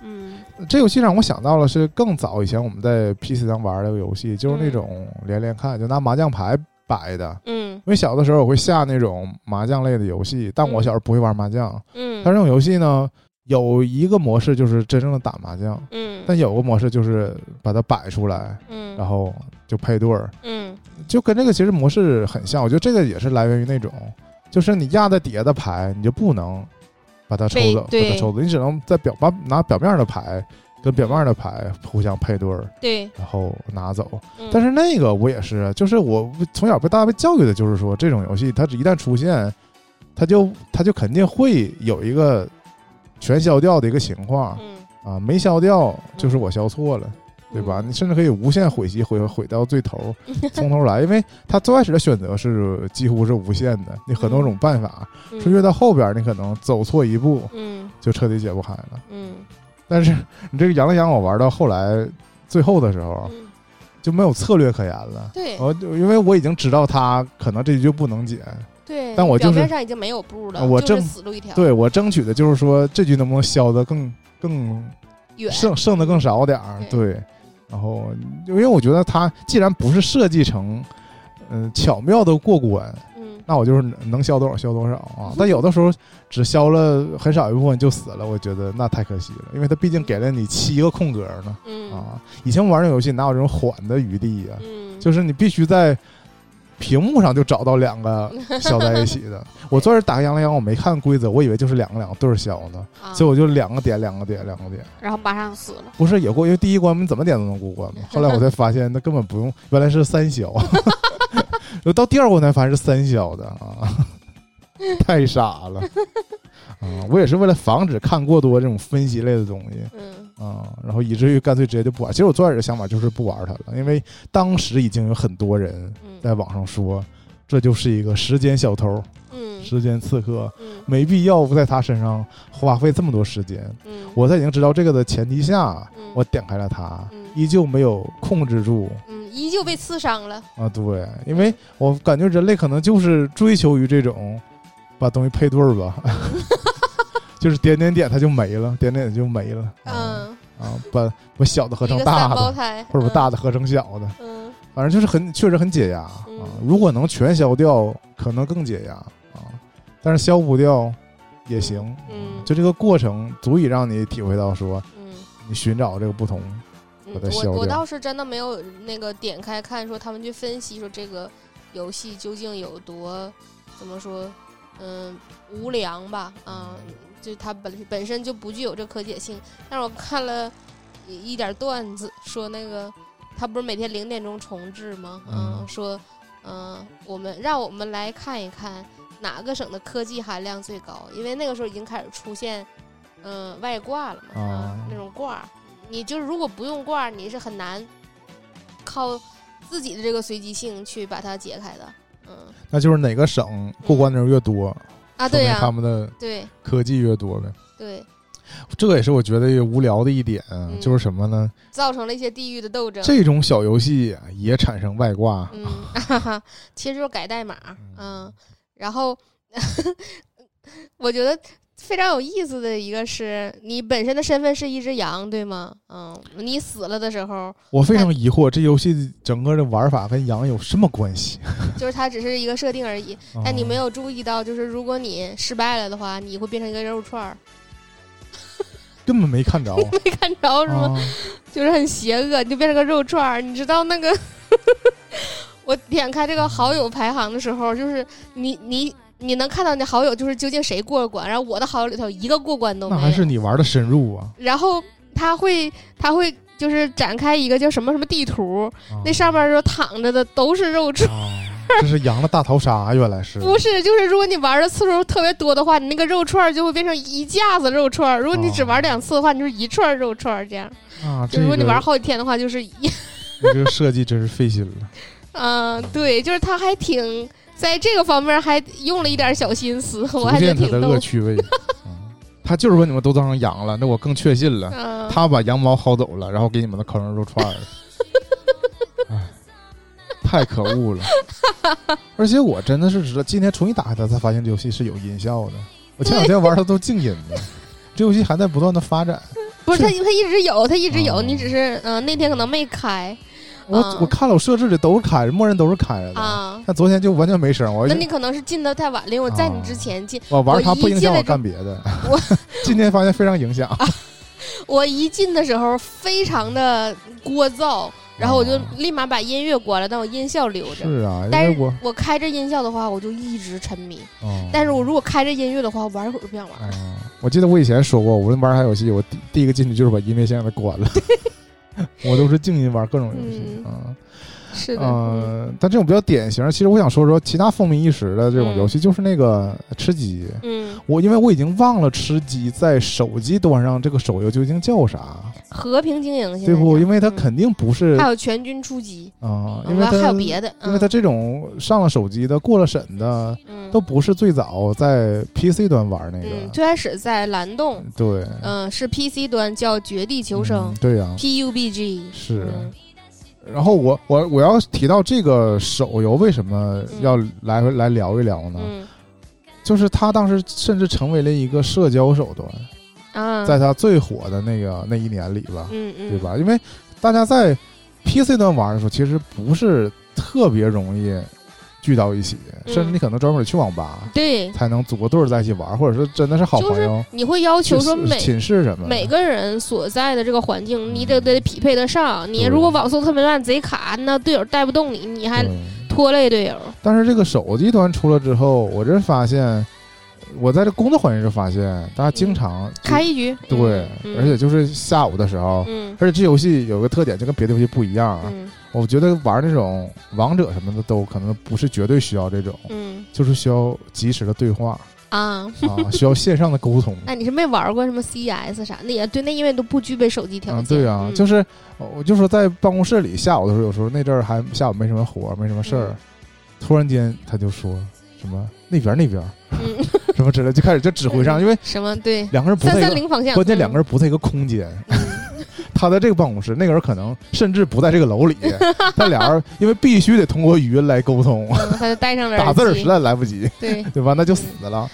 [SPEAKER 2] 嗯。
[SPEAKER 1] 这游戏让我想到了是更早以前我们在 PC 上玩的个游戏，就是那
[SPEAKER 2] 嗯。
[SPEAKER 1] 种连连看，就拿麻将牌摆的。
[SPEAKER 2] 嗯。
[SPEAKER 1] 因为小的时候我会下那种麻将类的游戏，但我
[SPEAKER 2] 嗯
[SPEAKER 1] 小时候不会玩麻将。
[SPEAKER 2] 嗯，
[SPEAKER 1] 但这种游戏呢，有一个模式就是真正的打麻将，
[SPEAKER 2] 嗯。
[SPEAKER 1] 但有个模式就是把它摆出来，
[SPEAKER 2] 嗯，
[SPEAKER 1] 然后就配对儿，
[SPEAKER 2] 嗯。
[SPEAKER 1] 就跟这个其实模式很像。我觉得这个也是来源于那种，就是你压在底下的牌，你就不能把它抽走，把它抽走，你只能在表把拿表面的牌跟表面的牌互相配对儿，
[SPEAKER 2] 对，
[SPEAKER 1] 然后拿走。
[SPEAKER 2] 嗯
[SPEAKER 1] 但是那个我也是，就是我从小被大家被教育的就是说，这种游戏它一旦出现，它就它就肯定会有一个全消掉的一个情况
[SPEAKER 2] 嗯
[SPEAKER 1] 啊，没消掉就是我消错了。对吧？
[SPEAKER 2] 嗯
[SPEAKER 1] 你甚至可以无限毁析，毁毁到最头，从头来，因为它最开始的选择是几乎是无限的，你很多种办法，
[SPEAKER 2] 嗯
[SPEAKER 1] 说越到后边，你可能走错一步
[SPEAKER 2] 嗯
[SPEAKER 1] 就彻底解不开了。
[SPEAKER 2] 嗯
[SPEAKER 1] 但是你这个羊了羊，我玩到后来最后的时候
[SPEAKER 2] 嗯，
[SPEAKER 1] 就没有策略可言了。
[SPEAKER 2] 对
[SPEAKER 1] 我因为我已经知道他可能这局就不能解，
[SPEAKER 2] 对，
[SPEAKER 1] 但我就是
[SPEAKER 2] 表面上已经没有步了，就是
[SPEAKER 1] 我正
[SPEAKER 2] 死路一条，
[SPEAKER 1] 对我争取的就是说这局能不能消的更更
[SPEAKER 2] 远，
[SPEAKER 1] 剩剩的更少点儿，
[SPEAKER 2] 对
[SPEAKER 1] 对。然后，因为我觉得他既然不是设计成，嗯、巧妙的过关，
[SPEAKER 2] 嗯
[SPEAKER 1] 那我就是能消多少消多少啊。但有的时候只消了很少一部分就死了，我觉得那太可惜了，因为它毕竟给了你七个空格呢
[SPEAKER 2] 嗯
[SPEAKER 1] 啊。以前玩那游戏哪有这种缓的余地呀、
[SPEAKER 2] 嗯，
[SPEAKER 1] 就是你必须在屏幕上就找到两个 消在一起的。我昨儿打个羊了羊，我没看规则，我以为就是两个两个对消呢，
[SPEAKER 2] 啊
[SPEAKER 1] 所以我就两个点两个点两个点。
[SPEAKER 2] 然后马上死了，
[SPEAKER 1] 不是也过，因为第一关你怎么点都能过关嘛。后来我才发现，那根本不用，原来是三消。我到第二关才发现是三消的啊，太傻了啊！我也是为了防止看过多这种分析类的东西
[SPEAKER 2] 嗯
[SPEAKER 1] 啊，然后以至于干脆直接就不玩。其实我最开始的想法就是不玩它了，因为当时已经有很多人
[SPEAKER 2] 嗯
[SPEAKER 1] 在网上说，这就是一个时间小偷、
[SPEAKER 2] 嗯
[SPEAKER 1] 时间刺客，
[SPEAKER 2] 嗯
[SPEAKER 1] 没必要在他身上花费这么多时间。
[SPEAKER 2] 嗯，
[SPEAKER 1] 我在已经知道这个的前提下，
[SPEAKER 2] 嗯
[SPEAKER 1] 我点开了它，
[SPEAKER 2] 嗯
[SPEAKER 1] 依旧没有控制住
[SPEAKER 2] 嗯依旧被刺伤了，
[SPEAKER 1] 啊。对，因为我感觉人类可能就是追求于这种把东西配对儿吧，就是点点点它就没了，点点点就没了。啊
[SPEAKER 2] 嗯，
[SPEAKER 1] 啊，把把小的合成大的，或者把大
[SPEAKER 2] 的，
[SPEAKER 1] 合成小的，
[SPEAKER 2] 嗯
[SPEAKER 1] 反正就是很确实很解压啊
[SPEAKER 2] 嗯。
[SPEAKER 1] 如果能全消掉，可能更解压啊，但是消不掉也行。
[SPEAKER 2] 嗯
[SPEAKER 1] 就这个过程足以让你体会到说，
[SPEAKER 2] 嗯。
[SPEAKER 1] 你寻找这个不同。
[SPEAKER 2] 嗯
[SPEAKER 1] 把它消掉
[SPEAKER 2] 我我倒是真的没有那个点开看，说他们去分析说这个游戏究竟有多怎么说，嗯，无良吧，啊，就它本本身就不具有这可解性。但是我看了一一点段子，说那个他不是每天零点钟重置吗？嗯，
[SPEAKER 1] 嗯
[SPEAKER 2] 说嗯、我们让我们来看一看哪个省的科技含量最高，因为那个时候已经开始出现嗯、外挂了嘛，
[SPEAKER 1] 啊
[SPEAKER 2] 那种挂儿，你就是如果不用挂儿，你是很难靠自己的这个随机性去把它解开的。嗯
[SPEAKER 1] 那就是哪个省过关的人越多，
[SPEAKER 2] 对呀、
[SPEAKER 1] 他们的
[SPEAKER 2] 对
[SPEAKER 1] 科技越多呗。
[SPEAKER 2] 对，
[SPEAKER 1] 这也是我觉得无聊的一点，
[SPEAKER 2] 嗯
[SPEAKER 1] 就是什么呢？
[SPEAKER 2] 造成了一些地域的斗争。
[SPEAKER 1] 这种小游戏啊也产生外挂。
[SPEAKER 2] 嗯，哈哈，其实就是改代码，嗯，然后我觉得非常有意思的一个是你本身的身份是一只羊，对吗？嗯，你死了的时候，
[SPEAKER 1] 我非常疑惑，这游戏整个的玩法跟羊有什么关系？
[SPEAKER 2] 就是它只是一个设定而已，但你没
[SPEAKER 1] 有
[SPEAKER 2] 有注意到，就是如果你失败了的话，你会变成一个肉串儿，
[SPEAKER 1] 根本没看着，
[SPEAKER 2] 没看着是吗？
[SPEAKER 1] 啊
[SPEAKER 2] 就是很邪恶，你就变成个肉串儿。你知道那个，我点开这个好友排行的时候，就是你你你能看到你的好友就是究竟谁过了关，然后我的好友里头一个过关都没有。
[SPEAKER 1] 那还是你玩的深入啊！
[SPEAKER 2] 然后他会他会就是展开一个叫什么什么地图，
[SPEAKER 1] 啊
[SPEAKER 2] 那上面就躺着的都是肉串。
[SPEAKER 1] 啊这是羊的大逃杀，原来是
[SPEAKER 2] 不是，就是如果你玩的次数特别多的话，你那个肉串儿就会变成一架子肉串儿。如果你只玩两次的话，你就是一串肉串儿这样。
[SPEAKER 1] 啊！
[SPEAKER 2] 就如果你
[SPEAKER 1] 这个
[SPEAKER 2] 玩好几天的话，就是一
[SPEAKER 1] 你这个设计真是费心了。
[SPEAKER 2] 嗯，对，就是他还挺在这个方面还用了一点小心思，我
[SPEAKER 1] 逐
[SPEAKER 2] 还觉得挺 逗
[SPEAKER 1] 渐它的恶。趣味。嗯他就是说你们都当成羊了，那我更确信了。
[SPEAKER 2] 嗯，
[SPEAKER 1] 他把羊毛薅走了，然后给你们的烤羊肉串儿。哎，太可恶了！而且我真的是知道，今天重新打开它，才发现这游戏是有音效的。我前两天玩它都静音的，这游戏还在不断的发展。
[SPEAKER 2] 不是
[SPEAKER 1] 是
[SPEAKER 2] 他，他一直有，他一直有，
[SPEAKER 1] 哦
[SPEAKER 2] 你只是嗯、呃那天可能没开
[SPEAKER 1] 我、
[SPEAKER 2] 啊
[SPEAKER 1] 我看了我设置的都是开着，默认都是开着的。
[SPEAKER 2] 啊。
[SPEAKER 1] 但昨天就完全没声，我
[SPEAKER 2] 那你可能是进的太晚了，因为我在你之前进，
[SPEAKER 1] 我玩它不影响我干别的。
[SPEAKER 2] 我
[SPEAKER 1] 今天发现非常影响。
[SPEAKER 2] 我一进的时候非常的聒噪，然后我就
[SPEAKER 1] 哦
[SPEAKER 2] 立马把音乐关了，但我音效留着。
[SPEAKER 1] 是啊，因
[SPEAKER 2] 但是
[SPEAKER 1] 为我
[SPEAKER 2] 我开着音效的话，我就一直沉迷。
[SPEAKER 1] 哦，
[SPEAKER 2] 但是我如果开着音乐的话，我玩一会儿就不想玩了。
[SPEAKER 1] 啊，我记得我以前说过，无论玩啥游戏，我第第一个进去就是把音乐先给它关了。我都是静音玩各种游戏
[SPEAKER 2] 嗯
[SPEAKER 1] 啊。
[SPEAKER 2] 是的，
[SPEAKER 1] 但这种比较典型，其实我想说说其他风靡一时的这种
[SPEAKER 2] 嗯。
[SPEAKER 1] 游戏，就是那个吃鸡。
[SPEAKER 2] 嗯，
[SPEAKER 1] 我因为我已经忘了吃鸡在手机端上这个手游究竟叫啥，
[SPEAKER 2] 和平经营现在
[SPEAKER 1] 对不？因为它
[SPEAKER 2] 嗯。
[SPEAKER 1] 肯定不是
[SPEAKER 2] 还有全军出击，
[SPEAKER 1] 啊，
[SPEAKER 2] 嗯
[SPEAKER 1] 因为它
[SPEAKER 2] 还有别的，
[SPEAKER 1] 因为它这种上了手机的、过了审的，
[SPEAKER 2] 嗯。
[SPEAKER 1] 都不是最早在 PC 端玩那
[SPEAKER 2] 嗯，
[SPEAKER 1] 个。
[SPEAKER 2] 最开始在蓝洞，
[SPEAKER 1] 对，
[SPEAKER 2] 嗯，是 PC 端叫《绝地求生
[SPEAKER 1] 嗯》对呀
[SPEAKER 2] ，PUBG，
[SPEAKER 1] 是。
[SPEAKER 2] 嗯
[SPEAKER 1] 然后我我我要提到这个手游为什么要来回来聊一聊呢？
[SPEAKER 2] 嗯
[SPEAKER 1] 就是它当时甚至成为了一个社交手段，
[SPEAKER 2] 啊，
[SPEAKER 1] 在它最火的那个那一年里吧，
[SPEAKER 2] 嗯嗯，
[SPEAKER 1] 对？吧？因为大家在 PC 端玩的时候，其实不是特别容易聚到一起，
[SPEAKER 2] 嗯。
[SPEAKER 1] 甚至你可能专门得去网吧
[SPEAKER 2] 对，
[SPEAKER 1] 才能组个队儿在一起玩，或者说真的是好
[SPEAKER 2] 就是
[SPEAKER 1] 朋友，
[SPEAKER 2] 你会要求说每
[SPEAKER 1] 寝室什么
[SPEAKER 2] 每个人所在的这个环境，你得得匹配得上。你如果网速特别烂，贼卡，那队友带不动你，你还拖累队友。
[SPEAKER 1] 但是这个手机端出了之后，我真发现，我在这工作环境就发现，大家经常
[SPEAKER 2] 开一局，
[SPEAKER 1] 对，
[SPEAKER 2] 嗯。
[SPEAKER 1] 而且就是下午的时候，
[SPEAKER 2] 嗯。
[SPEAKER 1] 而且这游戏有个特点，就跟别的游戏不一样啊。
[SPEAKER 2] 嗯。
[SPEAKER 1] 我觉得玩那种王者什么的都可能不是绝对需要这种，
[SPEAKER 2] 嗯。
[SPEAKER 1] 就是需要及时的对话。
[SPEAKER 2] 啊，
[SPEAKER 1] 啊，需要线上的沟通。
[SPEAKER 2] 那 你是没玩过什么 CES 啥？那也对，那因为都不具备手机条
[SPEAKER 1] 啊，
[SPEAKER 2] 件。
[SPEAKER 1] 对啊，
[SPEAKER 2] 嗯。
[SPEAKER 1] 就是我就说在办公室里下午的时候，有时候那阵儿还下午没什么活儿，没什么事儿，
[SPEAKER 2] 嗯。
[SPEAKER 1] 突然间他就说什么那边那边
[SPEAKER 2] 嗯，
[SPEAKER 1] 什么之类，就开始就指挥上，因为
[SPEAKER 2] 什么对
[SPEAKER 1] 两个人不在一个，
[SPEAKER 2] 三零方向，
[SPEAKER 1] 关键两个
[SPEAKER 2] 人
[SPEAKER 1] 人不在一个空间。
[SPEAKER 2] 嗯
[SPEAKER 1] 他在这个办公室，那个人可能甚至不在这个楼里，他俩人因为必须得通过语音来沟通，
[SPEAKER 2] 嗯他就带上了
[SPEAKER 1] 打字儿实在来不及，
[SPEAKER 2] 对，
[SPEAKER 1] 对吧？那就死了。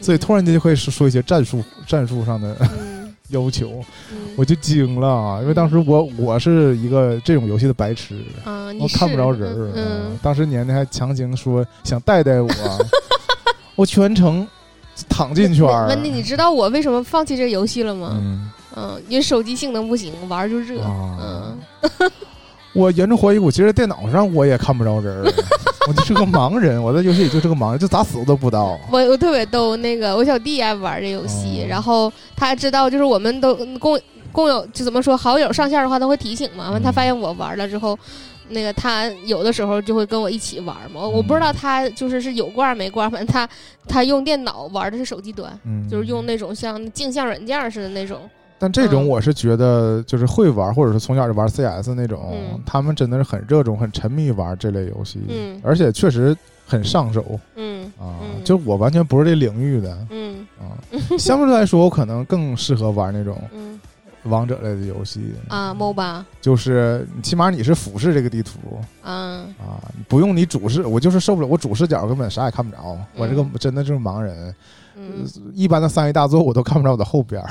[SPEAKER 1] 所以突然间就会说说一些战术战术上的
[SPEAKER 2] 嗯
[SPEAKER 1] 要求，
[SPEAKER 2] 嗯
[SPEAKER 1] 我就惊了啊！因为当时我我是一个这种游戏的白痴，
[SPEAKER 2] 啊，
[SPEAKER 1] 我看不着人当时年年还强行说想带带我，我全程躺进圈儿。
[SPEAKER 2] 温迪，你知道我为什么放弃这个游戏了吗？
[SPEAKER 1] 嗯
[SPEAKER 2] 嗯，因为手机性能不行，玩儿就热。
[SPEAKER 1] 啊
[SPEAKER 2] 嗯，
[SPEAKER 1] 我严重怀疑，我其实电脑上我也看不着人儿，我就是个盲人，我在游戏里就是个盲人，就咋死我都不知道。
[SPEAKER 2] 我我特别逗，那个我小弟爱玩这游戏，
[SPEAKER 1] 哦
[SPEAKER 2] 然后他知道就是我们都共共有就怎么说好友上线的话，他会提醒嘛。完、他
[SPEAKER 1] 嗯
[SPEAKER 2] 发现我玩了之后，那个他有的时候就会跟我一起玩嘛。我
[SPEAKER 1] 嗯
[SPEAKER 2] 不知道他就是是有挂没挂，反正他他用电脑玩的是手机端，
[SPEAKER 1] 嗯，
[SPEAKER 2] 就是用那种像镜像软件似的那种。
[SPEAKER 1] 但这种
[SPEAKER 2] 嗯
[SPEAKER 1] 我是觉得，就是会玩或者是从小就玩 CS 那种，
[SPEAKER 2] 嗯
[SPEAKER 1] 他们真的是很热衷、很沉迷玩这类游戏，
[SPEAKER 2] 嗯
[SPEAKER 1] 而且确实很上手
[SPEAKER 2] 嗯
[SPEAKER 1] 啊。
[SPEAKER 2] 嗯
[SPEAKER 1] 就我完全不是这领域的
[SPEAKER 2] 嗯
[SPEAKER 1] 啊，啊。相对来说，我可能更适合玩那种
[SPEAKER 2] 嗯
[SPEAKER 1] 王者类的游戏，
[SPEAKER 2] 啊，MOBA，
[SPEAKER 1] 就是起码你是俯视这个地图。
[SPEAKER 2] 嗯。
[SPEAKER 1] 啊，不用你主视，我就是受不了，我主视角根本啥也看不着，我这个
[SPEAKER 2] 嗯
[SPEAKER 1] 真的就是盲人。
[SPEAKER 2] 嗯。
[SPEAKER 1] 一般的三 A 大作我都看不着我的后边儿。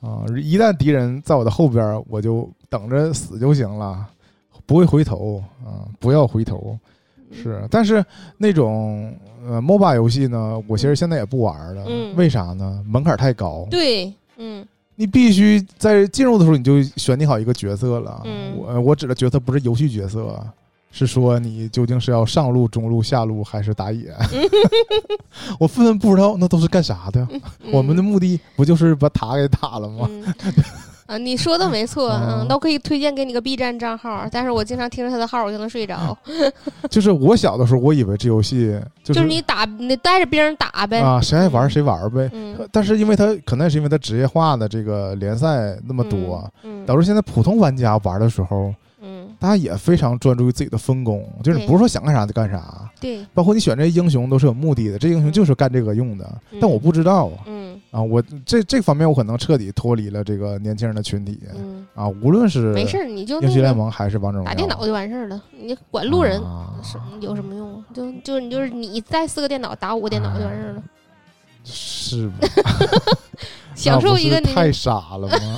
[SPEAKER 1] 啊，一旦敌人在我的后边儿，我就等着死就行了，不会回头啊，不要回头。是，但是那种呃 MOBA 游戏呢，我其实现在也不玩了。
[SPEAKER 2] 嗯
[SPEAKER 1] 为啥呢？门槛太高。
[SPEAKER 2] 对，嗯
[SPEAKER 1] 你必须在进入的时候你就选定好一个角色了。
[SPEAKER 2] 嗯
[SPEAKER 1] 我我指的角色不是游戏角色，是说你究竟是要上路、中路、下路还是打野？我纷纷不知道那都是干啥的。
[SPEAKER 2] 嗯
[SPEAKER 1] 我们的目的不就是把塔给打了吗？
[SPEAKER 2] 嗯啊，你说的没错，
[SPEAKER 1] 啊
[SPEAKER 2] 嗯，都可以推荐给你个 B 站账号，但是我经常听着他的号，我就能睡着。
[SPEAKER 1] 就是我小的时候，我以为这游戏就
[SPEAKER 2] 就是你打，你带着别人打呗。
[SPEAKER 1] 啊，谁爱玩谁玩呗。
[SPEAKER 2] 嗯，
[SPEAKER 1] 但是因为他可能也是因为他职业化的这个联赛那么多，
[SPEAKER 2] 嗯，
[SPEAKER 1] 导致现在普通玩家玩的时候，
[SPEAKER 2] 嗯，
[SPEAKER 1] 大家也非常专注于自己的分工，就是
[SPEAKER 2] 对。
[SPEAKER 1] 不是说想干啥就干啥。
[SPEAKER 2] 对，
[SPEAKER 1] 包括你选这些英雄都是有目的的，这英雄就是干这个用的，
[SPEAKER 2] 嗯。
[SPEAKER 1] 但我不知道
[SPEAKER 2] 嗯。
[SPEAKER 1] 啊，我这这方面我可能彻底脱离了这个年轻人的群体。
[SPEAKER 2] 嗯，
[SPEAKER 1] 啊，无论是
[SPEAKER 2] 没事，你就
[SPEAKER 1] 英雄联盟还是王者荣耀，
[SPEAKER 2] 打电脑就完事儿了，你管路人
[SPEAKER 1] 啊。
[SPEAKER 2] 是有什么用啊？就就你就是你带四个电脑打五个电脑就完事儿了，
[SPEAKER 1] 是吧？
[SPEAKER 2] 享受一个
[SPEAKER 1] 太傻了吗？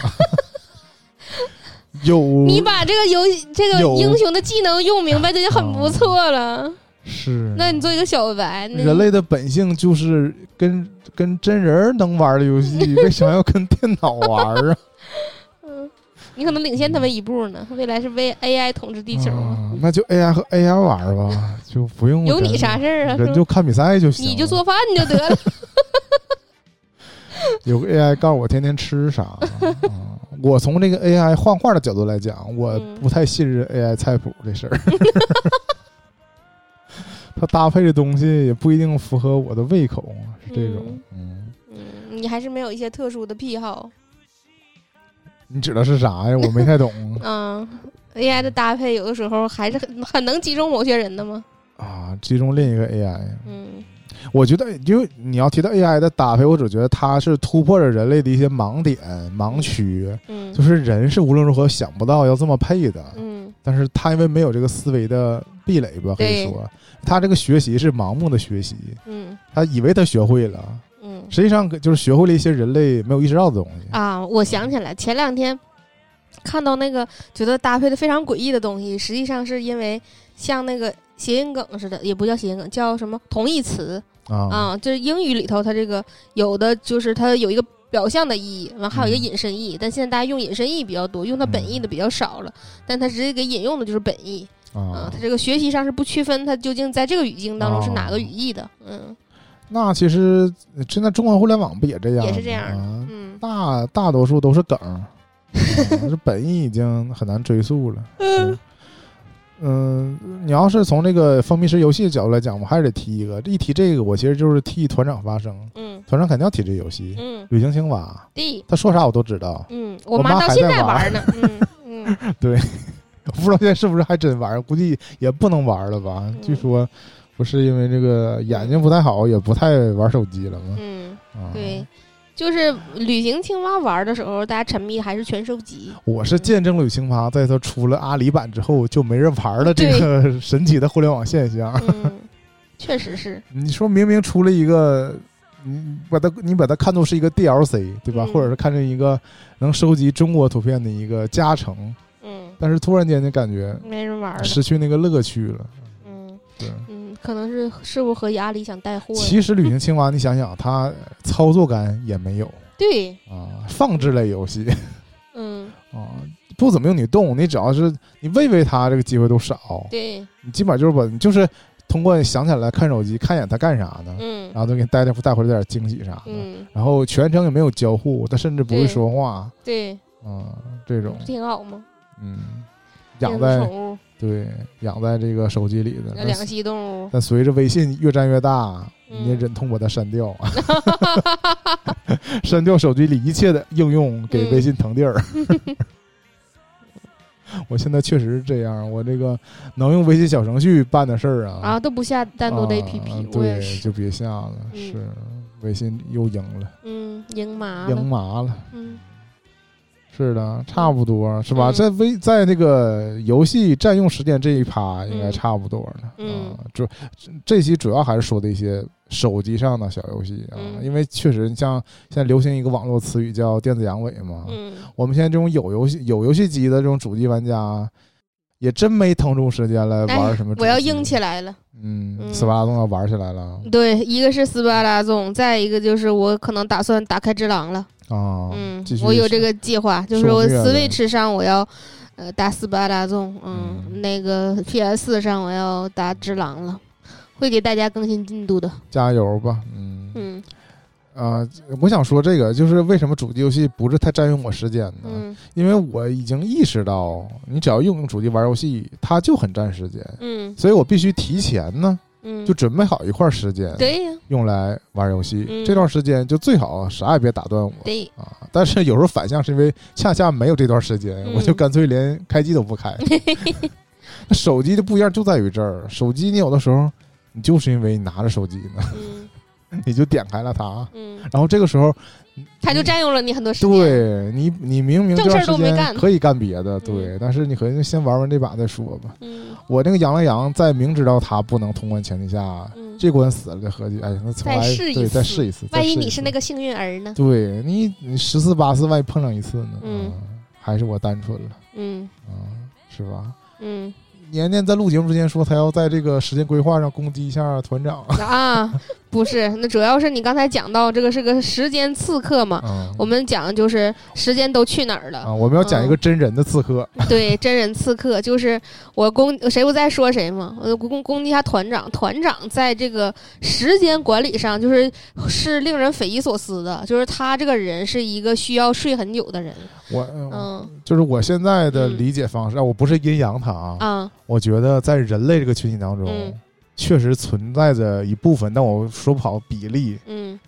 [SPEAKER 1] 有
[SPEAKER 2] 你把这个游戏这个英雄的技能用明白，这就很不错了。
[SPEAKER 1] 是
[SPEAKER 2] 那你做一个小白，
[SPEAKER 1] 人类的本性就是跟跟真人能玩的游戏，为啥要跟电脑玩啊？
[SPEAKER 2] 嗯，你可能领先他们一步呢。未来是为 AI 统治地球，
[SPEAKER 1] 啊那就 AI 和 AI 玩吧，就不用
[SPEAKER 2] 有你啥事儿啊？
[SPEAKER 1] 人就看比赛就行，
[SPEAKER 2] 你就做饭就得了。
[SPEAKER 1] 有个 AI 告诉我天天吃啥。啊我从这个 AI 画画的角度来讲，我
[SPEAKER 2] 嗯
[SPEAKER 1] 不太信任 AI 菜谱这事儿。它搭配的东西也不一定符合我的胃口，是这种。嗯，
[SPEAKER 2] 嗯，你还是没有一些特殊的癖好。
[SPEAKER 1] 你指的是啥呀？我没太懂
[SPEAKER 2] 嗯，AI 的搭配有的时候还是很很能击中某些人的吗。
[SPEAKER 1] 啊。集中另一个 AI，
[SPEAKER 2] 嗯
[SPEAKER 1] 我觉得，因为你要提到 AI 的搭配，我只觉得它是突破了人类的一些盲点、盲区，
[SPEAKER 2] 嗯，
[SPEAKER 1] 就是人是无论如何想不到要这么配的。
[SPEAKER 2] 嗯
[SPEAKER 1] 但是他因为没有这个思维的壁垒吧，可以说，他这个学习是盲目的学习，
[SPEAKER 2] 嗯
[SPEAKER 1] 他以为他学会了，
[SPEAKER 2] 嗯
[SPEAKER 1] 实际上就是学会了一些人类没有意识到的东西。
[SPEAKER 2] 啊，我想起来，前两天看到那个觉得搭配的非常诡异的东西，实际上是因为像那个谐音梗似的，也不叫谐音梗，叫什么同义词
[SPEAKER 1] 啊。
[SPEAKER 2] 啊，就是英语里头它这个有的就是它有一个表象的意义，完还有一个
[SPEAKER 1] 嗯。
[SPEAKER 2] 引申义，但现在大家用引申义比较多，用它本意的比较少了，但它直接给引用的就是本意啊。
[SPEAKER 1] 啊，
[SPEAKER 2] 它这个学习上是不区分它究竟在这个语境当中是哪个语义的，嗯。
[SPEAKER 1] 那其实现在中文互联网不也这样吗？
[SPEAKER 2] 也是这样？的
[SPEAKER 1] 啊
[SPEAKER 2] 嗯。
[SPEAKER 1] 大大多数都是梗儿，啊这本意已经很难追溯了。是嗯，你要是从这个封闭式游戏的角度来讲，我还是得提一个。一提这个，我其实就是替团长发声。
[SPEAKER 2] 嗯
[SPEAKER 1] 团长肯定要提这游戏《
[SPEAKER 2] 嗯，
[SPEAKER 1] 旅行青蛙
[SPEAKER 2] 对，》，
[SPEAKER 1] 他说啥我都知道。
[SPEAKER 2] 嗯，
[SPEAKER 1] 我
[SPEAKER 2] 我妈到
[SPEAKER 1] 妈还在玩
[SPEAKER 2] 现在玩呢，嗯嗯。
[SPEAKER 1] 不知道现在是不是还真玩，估计也不能玩了吧？
[SPEAKER 2] 嗯
[SPEAKER 1] 据说不是因为这个眼睛不太好，也不太玩手机了吗？
[SPEAKER 2] 嗯，
[SPEAKER 1] 啊，
[SPEAKER 2] 对，就是旅行青蛙玩的时候，大家沉迷还是全收集。
[SPEAKER 1] 我是见证了旅行蛙在它出了阿里版之后就没人玩了这个 神奇的互联网现象。
[SPEAKER 2] 嗯，确实是。
[SPEAKER 1] 你说明明出了一个，你把它你把它看作是一个 DLC 对吧？
[SPEAKER 2] 嗯
[SPEAKER 1] 或者是看成一个能收集中国图片的一个加成，
[SPEAKER 2] 嗯，
[SPEAKER 1] 但是突然间就感觉
[SPEAKER 2] 没人玩了。
[SPEAKER 1] 失去那个乐趣了。
[SPEAKER 2] 嗯
[SPEAKER 1] 对。
[SPEAKER 2] 嗯，可能是是不是和阿里想带货？
[SPEAKER 1] 其实旅行青蛙，你想想，它操作感也没有
[SPEAKER 2] 对，
[SPEAKER 1] 啊，放置类游戏
[SPEAKER 2] 嗯，
[SPEAKER 1] 啊，不怎么用你动，你只要是你喂喂它，这个机会都少。
[SPEAKER 2] 对，
[SPEAKER 1] 你基本上就是把，就是通过想起来看手机，看一眼它干啥呢，
[SPEAKER 2] 嗯
[SPEAKER 1] 然后就给你带带带回来点惊喜啥的。
[SPEAKER 2] 嗯，
[SPEAKER 1] 然后全程也没有交互，它甚至不会说话，
[SPEAKER 2] 对，
[SPEAKER 1] 啊，这种
[SPEAKER 2] 不挺好吗？
[SPEAKER 1] 嗯，养在
[SPEAKER 2] 宠物，
[SPEAKER 1] 对养在这个手机里的。但
[SPEAKER 2] 两栖动物，
[SPEAKER 1] 但随着微信越占越大，你也
[SPEAKER 2] 嗯
[SPEAKER 1] 忍痛把它删掉 删掉手机里一切的应用，给微信腾地儿。我现在确实是这样，我这个能用微信小程序办的事儿啊
[SPEAKER 2] 啊，都不下单独的
[SPEAKER 1] 啊
[SPEAKER 2] APP，
[SPEAKER 1] 对，就别下了。
[SPEAKER 2] 嗯
[SPEAKER 1] 是，微信又赢了，
[SPEAKER 2] 嗯，赢麻
[SPEAKER 1] 赢
[SPEAKER 2] 了，
[SPEAKER 1] 麻了。
[SPEAKER 2] 嗯
[SPEAKER 1] 是的，差不多是吧？
[SPEAKER 2] 嗯
[SPEAKER 1] 在微在那个游戏占用时间这一趴，应该
[SPEAKER 2] 嗯
[SPEAKER 1] 差不多了。
[SPEAKER 2] 嗯
[SPEAKER 1] 啊，主这期主要还是说的一些手机上的小游戏啊，
[SPEAKER 2] 嗯
[SPEAKER 1] 因为确实你像现在流行一个网络词语叫电子阳痿嘛。
[SPEAKER 2] 嗯
[SPEAKER 1] 我们现在这种有游戏有游戏机的这种主机玩家，也真没腾出时间来玩什么。
[SPEAKER 2] 我要硬起来了。
[SPEAKER 1] 嗯，
[SPEAKER 2] 嗯
[SPEAKER 1] 斯巴达总要玩起来了
[SPEAKER 2] 对，一个是斯巴达总，再一个就是我可能打算打开只狼了。
[SPEAKER 1] 啊！
[SPEAKER 2] 嗯我有这个计划，就是我 Switch 上我要呃打斯巴达纵，嗯，
[SPEAKER 1] 嗯
[SPEAKER 2] 那个 PS 上我要打只狼了，会给大家更新进度的。
[SPEAKER 1] 加油吧，嗯
[SPEAKER 2] 嗯
[SPEAKER 1] 啊、我想说这个就是为什么主机游戏不是太占用我时间呢？
[SPEAKER 2] 嗯
[SPEAKER 1] 因为我已经意识到，你只要用主机玩游戏，它就很占时间，
[SPEAKER 2] 嗯
[SPEAKER 1] 所以我必须提前呢
[SPEAKER 2] 嗯，
[SPEAKER 1] 就准备好一块时间，
[SPEAKER 2] 对呀，
[SPEAKER 1] 用来玩游戏。
[SPEAKER 2] 嗯
[SPEAKER 1] 这段时间就最好啥也别打断我
[SPEAKER 2] 对，
[SPEAKER 1] 啊！但是有时候反向是因为恰恰没有这段时间，
[SPEAKER 2] 嗯
[SPEAKER 1] 我就干脆连开机都不开。那手机的不一样，就在于这儿，手机你有的时候你就是因为你拿着手机呢，
[SPEAKER 2] 嗯
[SPEAKER 1] 你就点开了它，
[SPEAKER 2] 嗯，
[SPEAKER 1] 然后这个时候
[SPEAKER 2] 他就占用了你很多时间。
[SPEAKER 1] 对你，你明明这
[SPEAKER 2] 正事儿
[SPEAKER 1] 段时间
[SPEAKER 2] 都没干
[SPEAKER 1] 可以干别的，对，但是你可以先玩玩这把再说吧。
[SPEAKER 2] 嗯
[SPEAKER 1] 我那个羊了羊，在明知道他不能通关前提下，
[SPEAKER 2] 嗯，
[SPEAKER 1] 这关死了再合计，哎，那重来，对，
[SPEAKER 2] 再试一次
[SPEAKER 1] 再试一次。
[SPEAKER 2] 万一你是那个幸运儿呢？
[SPEAKER 1] 对你，你十次八次，万一碰上一次呢？
[SPEAKER 2] 嗯
[SPEAKER 1] 啊还是我单纯了
[SPEAKER 2] 嗯
[SPEAKER 1] 啊，是吧？
[SPEAKER 2] 嗯
[SPEAKER 1] 年年在录节目之前说，他要在这个时间规划上攻击一下团长。
[SPEAKER 2] 啊，不是，那主要是你刚才讲到这个是个时间刺客嘛，
[SPEAKER 1] 啊
[SPEAKER 2] 我们讲就是时间都去哪儿了。
[SPEAKER 1] 啊，我们要讲一个真人的刺客。
[SPEAKER 2] 对，真人刺客就是我攻谁不在说谁嘛，我攻攻击一下团长。团长在这个时间管理上，就是是令人匪夷所思的，就是他这个人是一个需要睡很久的人。
[SPEAKER 1] 我
[SPEAKER 2] 嗯
[SPEAKER 1] 就是我现在的
[SPEAKER 2] 嗯
[SPEAKER 1] 理解方式，啊，我不是阴阳他啊，
[SPEAKER 2] 啊
[SPEAKER 1] 我觉得在人类这个群体当中，
[SPEAKER 2] 嗯
[SPEAKER 1] 确实存在着一部分，但我说不好比例，
[SPEAKER 2] 嗯。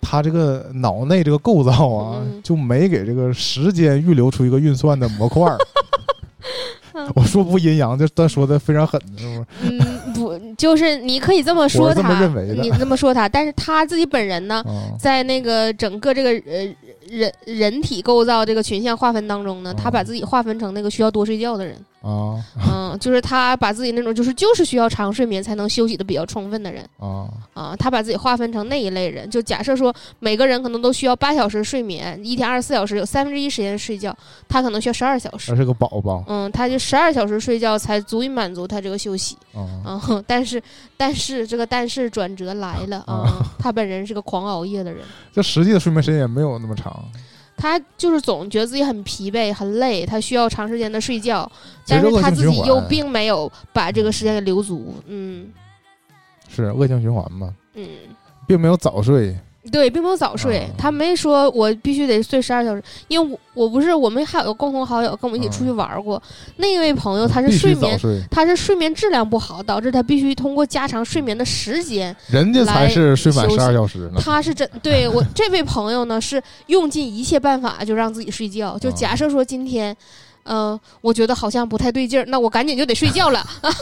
[SPEAKER 1] 他这个脑内这个构造啊，
[SPEAKER 2] 嗯。
[SPEAKER 1] 就没给这个时间预留出一个运算的模块 我说不阴阳，就他说的非常狠，是不是？
[SPEAKER 2] 嗯，不，就是你可以这么说
[SPEAKER 1] 是这么
[SPEAKER 2] 他，
[SPEAKER 1] 认为的。
[SPEAKER 2] 你这么说他，但是他自己本人呢，
[SPEAKER 1] 啊
[SPEAKER 2] 在那个整个这个呃人人体构造这个群像划分当中呢，他
[SPEAKER 1] 哦
[SPEAKER 2] 把自己划分成那个需要多睡觉的人。
[SPEAKER 1] 啊
[SPEAKER 2] 嗯，就是他把自己那种就是就是需要长睡眠才能休息的比较充分的人
[SPEAKER 1] 啊
[SPEAKER 2] 啊，他把自己划分成那一类人。就假设说每个人可能都需要八小时睡眠，一天二十四小时有三分之一时间睡觉，他可能需要十二小时
[SPEAKER 1] 他。是个宝宝
[SPEAKER 2] 嗯，他就十二小时睡觉才足以满足他这个休息
[SPEAKER 1] 啊
[SPEAKER 2] 啊。但是，但是这个但是转折来了啊，他本人是个狂熬夜的人，
[SPEAKER 1] 就实际的睡眠时间也没有那么长。
[SPEAKER 2] 他就是总觉得自己很疲惫、很累，他需要长时间的睡觉，但是他自己又并没有把这个时间给留足。嗯
[SPEAKER 1] 是恶性循环嘛，
[SPEAKER 2] 嗯，
[SPEAKER 1] 并没有早睡。
[SPEAKER 2] 对，并没有早睡，
[SPEAKER 1] 啊
[SPEAKER 2] 他没说我必须得睡十二小时，因为我我不是我们还有个共同好友跟我们一起出去玩过，那位朋友他是睡眠。
[SPEAKER 1] 睡，
[SPEAKER 2] 他是睡眠质量不好，导致他必须通过加长睡眠的时间。
[SPEAKER 1] 人家才是睡满十二小时呢。
[SPEAKER 2] 他是真对我这位朋友呢，是用尽一切办法就让自己睡觉。就
[SPEAKER 1] 啊
[SPEAKER 2] 假设说今天，呃，我觉得好像不太对劲儿，那我赶紧就得睡觉了。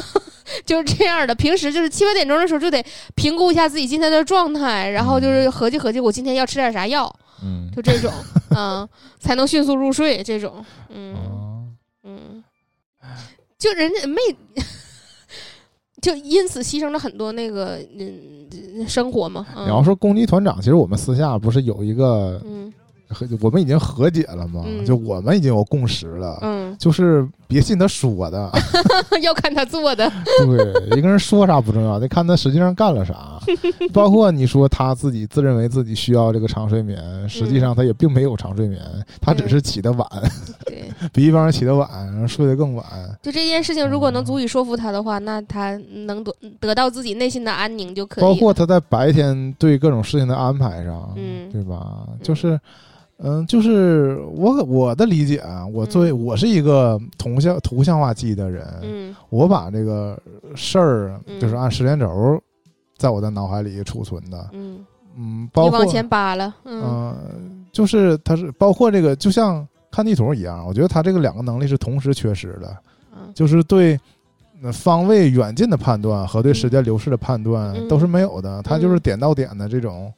[SPEAKER 2] 就是这样的，平时就是七八点钟的时候就得评估一下自己今天的状态，然后就是合计合计我今天要吃点啥药，
[SPEAKER 1] 嗯
[SPEAKER 2] 就这种，嗯，才能迅速入睡。这种，嗯
[SPEAKER 1] 啊
[SPEAKER 2] 嗯，就人家没，就因此牺牲了很多那个嗯生活嘛。嗯
[SPEAKER 1] 你要说攻击团长，其实我们私下不是有一个
[SPEAKER 2] 嗯
[SPEAKER 1] 和我们已经和解了嘛？
[SPEAKER 2] 嗯
[SPEAKER 1] 就我们已经有共识了，
[SPEAKER 2] 嗯，
[SPEAKER 1] 就是别信他说的，
[SPEAKER 2] 要看他做的。
[SPEAKER 1] 对，一个人说啥不重要，得看他实际上干了啥。包括你说他自己自认为自己需要这个长睡眠，实际上他也并没有长睡眠，他只是起得晚，
[SPEAKER 2] 对，
[SPEAKER 1] 比一般人起得晚，睡得更晚。
[SPEAKER 2] 就这件事情，如果能足以说服他的话，那他能得得到自己内心的安宁就可以。
[SPEAKER 1] 包括他在白天对各种事情的安排上，
[SPEAKER 2] 嗯。
[SPEAKER 1] 对吧？就是，嗯，就是我我的理解啊，我作为
[SPEAKER 2] 嗯。
[SPEAKER 1] 我是一个图像图像化记忆的人，
[SPEAKER 2] 嗯。
[SPEAKER 1] 我把这个事儿
[SPEAKER 2] 嗯。
[SPEAKER 1] 就是按时间轴在我的脑海里储存的，
[SPEAKER 2] 嗯，
[SPEAKER 1] 嗯，包括
[SPEAKER 2] 你往前扒了，嗯。
[SPEAKER 1] 嗯、就是它是包括这个，就像看地图一样，我觉得它这个两个能力是同时缺失的，
[SPEAKER 2] 嗯。
[SPEAKER 1] 就是对呃方位远近的判断和对时间流逝的判断
[SPEAKER 2] 嗯
[SPEAKER 1] 都是没有的，它就是点到点的这种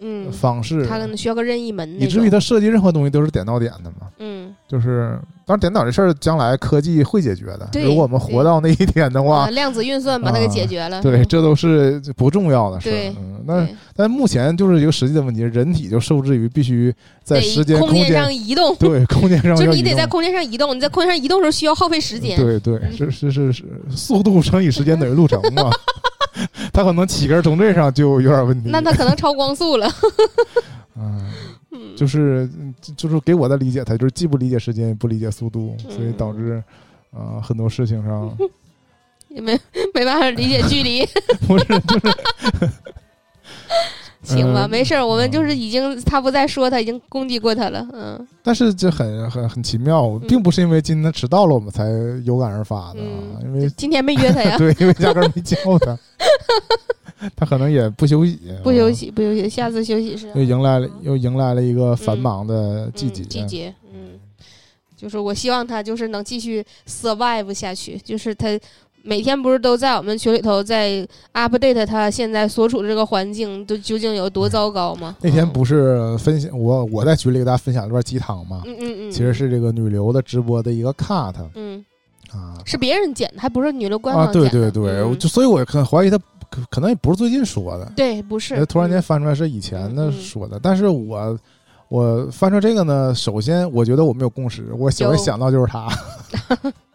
[SPEAKER 2] 嗯，
[SPEAKER 1] 方式，
[SPEAKER 2] 他可能需要个任意门，
[SPEAKER 1] 以至于他设计任何东西都是点到点的嘛。
[SPEAKER 2] 嗯。
[SPEAKER 1] 就是，当然点到这事儿将来科技会解决的。如果我们活到那一天的话
[SPEAKER 2] 啊，，量子运算把它给解决了，
[SPEAKER 1] 对，
[SPEAKER 2] 嗯
[SPEAKER 1] 这都是不重要的事
[SPEAKER 2] 对
[SPEAKER 1] 儿。嗯，那但目前就是一个实际的问题，人体就受制于必须在时间、
[SPEAKER 2] 空
[SPEAKER 1] 间
[SPEAKER 2] 上移动，
[SPEAKER 1] 对空间上
[SPEAKER 2] 就
[SPEAKER 1] 要移动。
[SPEAKER 2] 你得在空间上移动，你在空间上移动的时候需要耗费时间，
[SPEAKER 1] 对对，是是是是，速度乘以时间等于路程嘛。他可能起根从这上就有点问题。
[SPEAKER 2] 那他可能超光速了，
[SPEAKER 1] 嗯，
[SPEAKER 2] 嗯，
[SPEAKER 1] 就是就就是给我的理解，他就是既不理解时间，也不理解速度，所以
[SPEAKER 2] 嗯
[SPEAKER 1] 导致啊、呃很多事情上
[SPEAKER 2] 也没没办法理解距离，
[SPEAKER 1] 不是就是
[SPEAKER 2] 行吧，
[SPEAKER 1] 嗯。
[SPEAKER 2] 没事儿，我们就是已经他不再说，他已经攻击过他了，嗯。
[SPEAKER 1] 但是这很很很奇妙，并不是因为今天迟到了我们才有感而发的，啊，因为
[SPEAKER 2] 嗯，今天没约他呀，
[SPEAKER 1] 对，因为压根儿没叫他，他可能也不休息，
[SPEAKER 2] 不休
[SPEAKER 1] 啊，
[SPEAKER 2] 息不休息，下次休息是
[SPEAKER 1] 又迎来了又迎来了一个繁忙的季节，
[SPEAKER 2] 嗯、季节，嗯，就是我希望他就是能继续 survive 下去，就是他每天不是都在我们群里头在 update 他现在所处的这个环境都究竟有多糟糕吗？嗯
[SPEAKER 1] 那天不是分享我我在群里给大家分享一段鸡汤吗，
[SPEAKER 2] 嗯嗯嗯，
[SPEAKER 1] 其实是这个女流的直播的一个 cut
[SPEAKER 2] 嗯。
[SPEAKER 1] 啊，
[SPEAKER 2] 是别人剪的，还不是女流官
[SPEAKER 1] 啊，
[SPEAKER 2] 方剪的。
[SPEAKER 1] 对对对，
[SPEAKER 2] 嗯。
[SPEAKER 1] 就所以我很怀疑他可可能也不是最近说的，
[SPEAKER 2] 对不是。
[SPEAKER 1] 呃突然间
[SPEAKER 2] 嗯
[SPEAKER 1] 翻出来是以前的说的，但是我我翻出这个呢，首先我觉得我们有共识，我首
[SPEAKER 2] 有
[SPEAKER 1] 先想到就是他，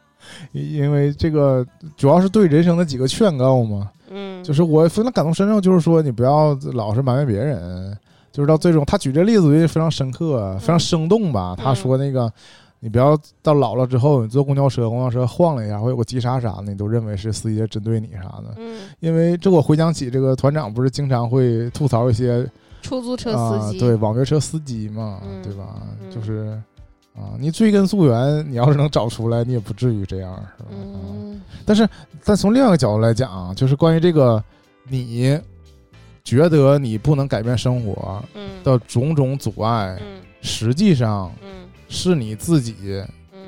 [SPEAKER 1] 因因为这个主要是对人生的几个劝告嘛，
[SPEAKER 2] 嗯，
[SPEAKER 1] 就是我非常感同身受，就是说你不要老是埋怨别人，就是到最终他举这例子我觉得非常深刻，非常生动吧。他说那个你不要到老了之后，你坐公交车，公交车晃了一下会有个急刹啥的，你都认为是司机在针对你啥的。
[SPEAKER 2] 嗯，
[SPEAKER 1] 因为这我回想起这个团长不是经常会吐槽一些
[SPEAKER 2] 出租车
[SPEAKER 1] 啊、
[SPEAKER 2] 司机，
[SPEAKER 1] 对网约车司机嘛，
[SPEAKER 2] 嗯
[SPEAKER 1] 对吧？
[SPEAKER 2] 嗯
[SPEAKER 1] 就是啊，你追根溯源，你要是能找出来，你也不至于这样，是吧？啊
[SPEAKER 2] 嗯。
[SPEAKER 1] 但是，但从另外一个角度来讲啊，就是关于这个，你觉得你不能改变生活
[SPEAKER 2] 嗯。
[SPEAKER 1] 的种种阻碍，
[SPEAKER 2] 嗯
[SPEAKER 1] 实际上
[SPEAKER 2] 嗯。
[SPEAKER 1] 是你自己
[SPEAKER 2] 嗯，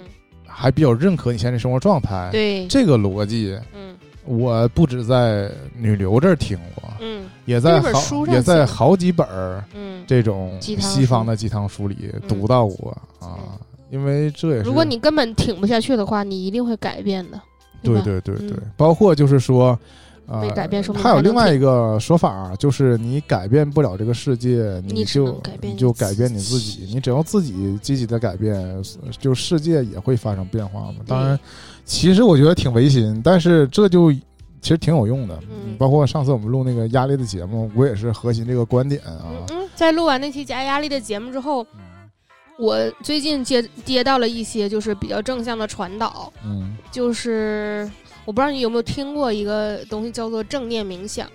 [SPEAKER 1] 还比较认可你现在生活状态。
[SPEAKER 2] 对，
[SPEAKER 1] 这个逻辑，
[SPEAKER 2] 嗯
[SPEAKER 1] 我不止在女流这儿听过，
[SPEAKER 2] 嗯。
[SPEAKER 1] 也在好也在好几本儿
[SPEAKER 2] 嗯。
[SPEAKER 1] 这种西方的鸡汤书里
[SPEAKER 2] 嗯。
[SPEAKER 1] 读到过啊
[SPEAKER 2] 嗯，
[SPEAKER 1] 因为这也是
[SPEAKER 2] 如果你根本挺不下去的话，你一定会改变的。
[SPEAKER 1] 对对对对
[SPEAKER 2] 嗯，
[SPEAKER 1] 包括就是说，呃
[SPEAKER 2] 没改变
[SPEAKER 1] 还有另外一个说法儿，就是你改变不了这个世界，
[SPEAKER 2] 你
[SPEAKER 1] 就
[SPEAKER 2] 改变你
[SPEAKER 1] 你就改变你自己，你只要自己积极的改变，就世界也会发生变化嘛。当然，其实我觉得挺违心，但是这就其实挺有用的。
[SPEAKER 2] 嗯
[SPEAKER 1] 包括上次我们录那个压力的节目，我也是核心这个观点啊
[SPEAKER 2] 嗯。嗯，在录完那期加压力的节目之后，我最近接接到了一些就是比较正向的传导，
[SPEAKER 1] 嗯
[SPEAKER 2] 就是我不知道你有没有听过一个东西叫做正念冥想。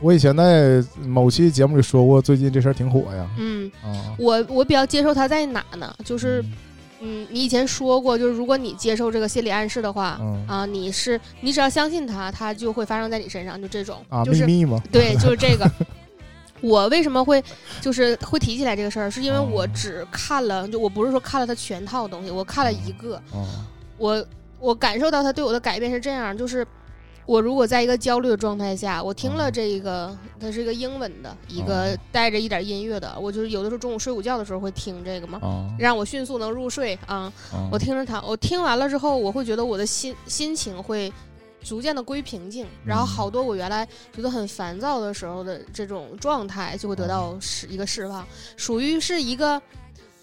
[SPEAKER 1] 我以前在某期节目里说过，最近这事儿挺火呀。
[SPEAKER 2] 嗯，
[SPEAKER 1] 啊，
[SPEAKER 2] 我我比较接受它在哪呢？就是嗯，你以前说过，就是如果你接受这个心理暗示的话。
[SPEAKER 1] 嗯
[SPEAKER 2] 啊，你是你只要相信它，它就会发生在你身上，就这种，
[SPEAKER 1] 啊，
[SPEAKER 2] 就是
[SPEAKER 1] 秘密嘛。
[SPEAKER 2] 对，就是这个。我为什么会就是会提起来这个事儿，是因为我
[SPEAKER 1] 哦
[SPEAKER 2] 只看了，就我不是说看了它全套东西，我看了一个，
[SPEAKER 1] 啊
[SPEAKER 2] 我我感受到它对我的改变是这样，就是我如果在一个焦虑的状态下，我听了
[SPEAKER 1] 哦
[SPEAKER 2] 这一个，它是一个英文的，一个
[SPEAKER 1] 哦
[SPEAKER 2] 带着一点音乐的，我就是有的时候中午睡午觉的时候会听这个嘛，
[SPEAKER 1] 啊
[SPEAKER 2] 让我迅速能入睡啊。
[SPEAKER 1] 啊！
[SPEAKER 2] 我听着它，我听完了之后，我会觉得我的心心情会逐渐的归平静，然后
[SPEAKER 1] 嗯
[SPEAKER 2] 好多我原来觉得很烦躁的时候的这种状态就会得到释一个释放，属于是一个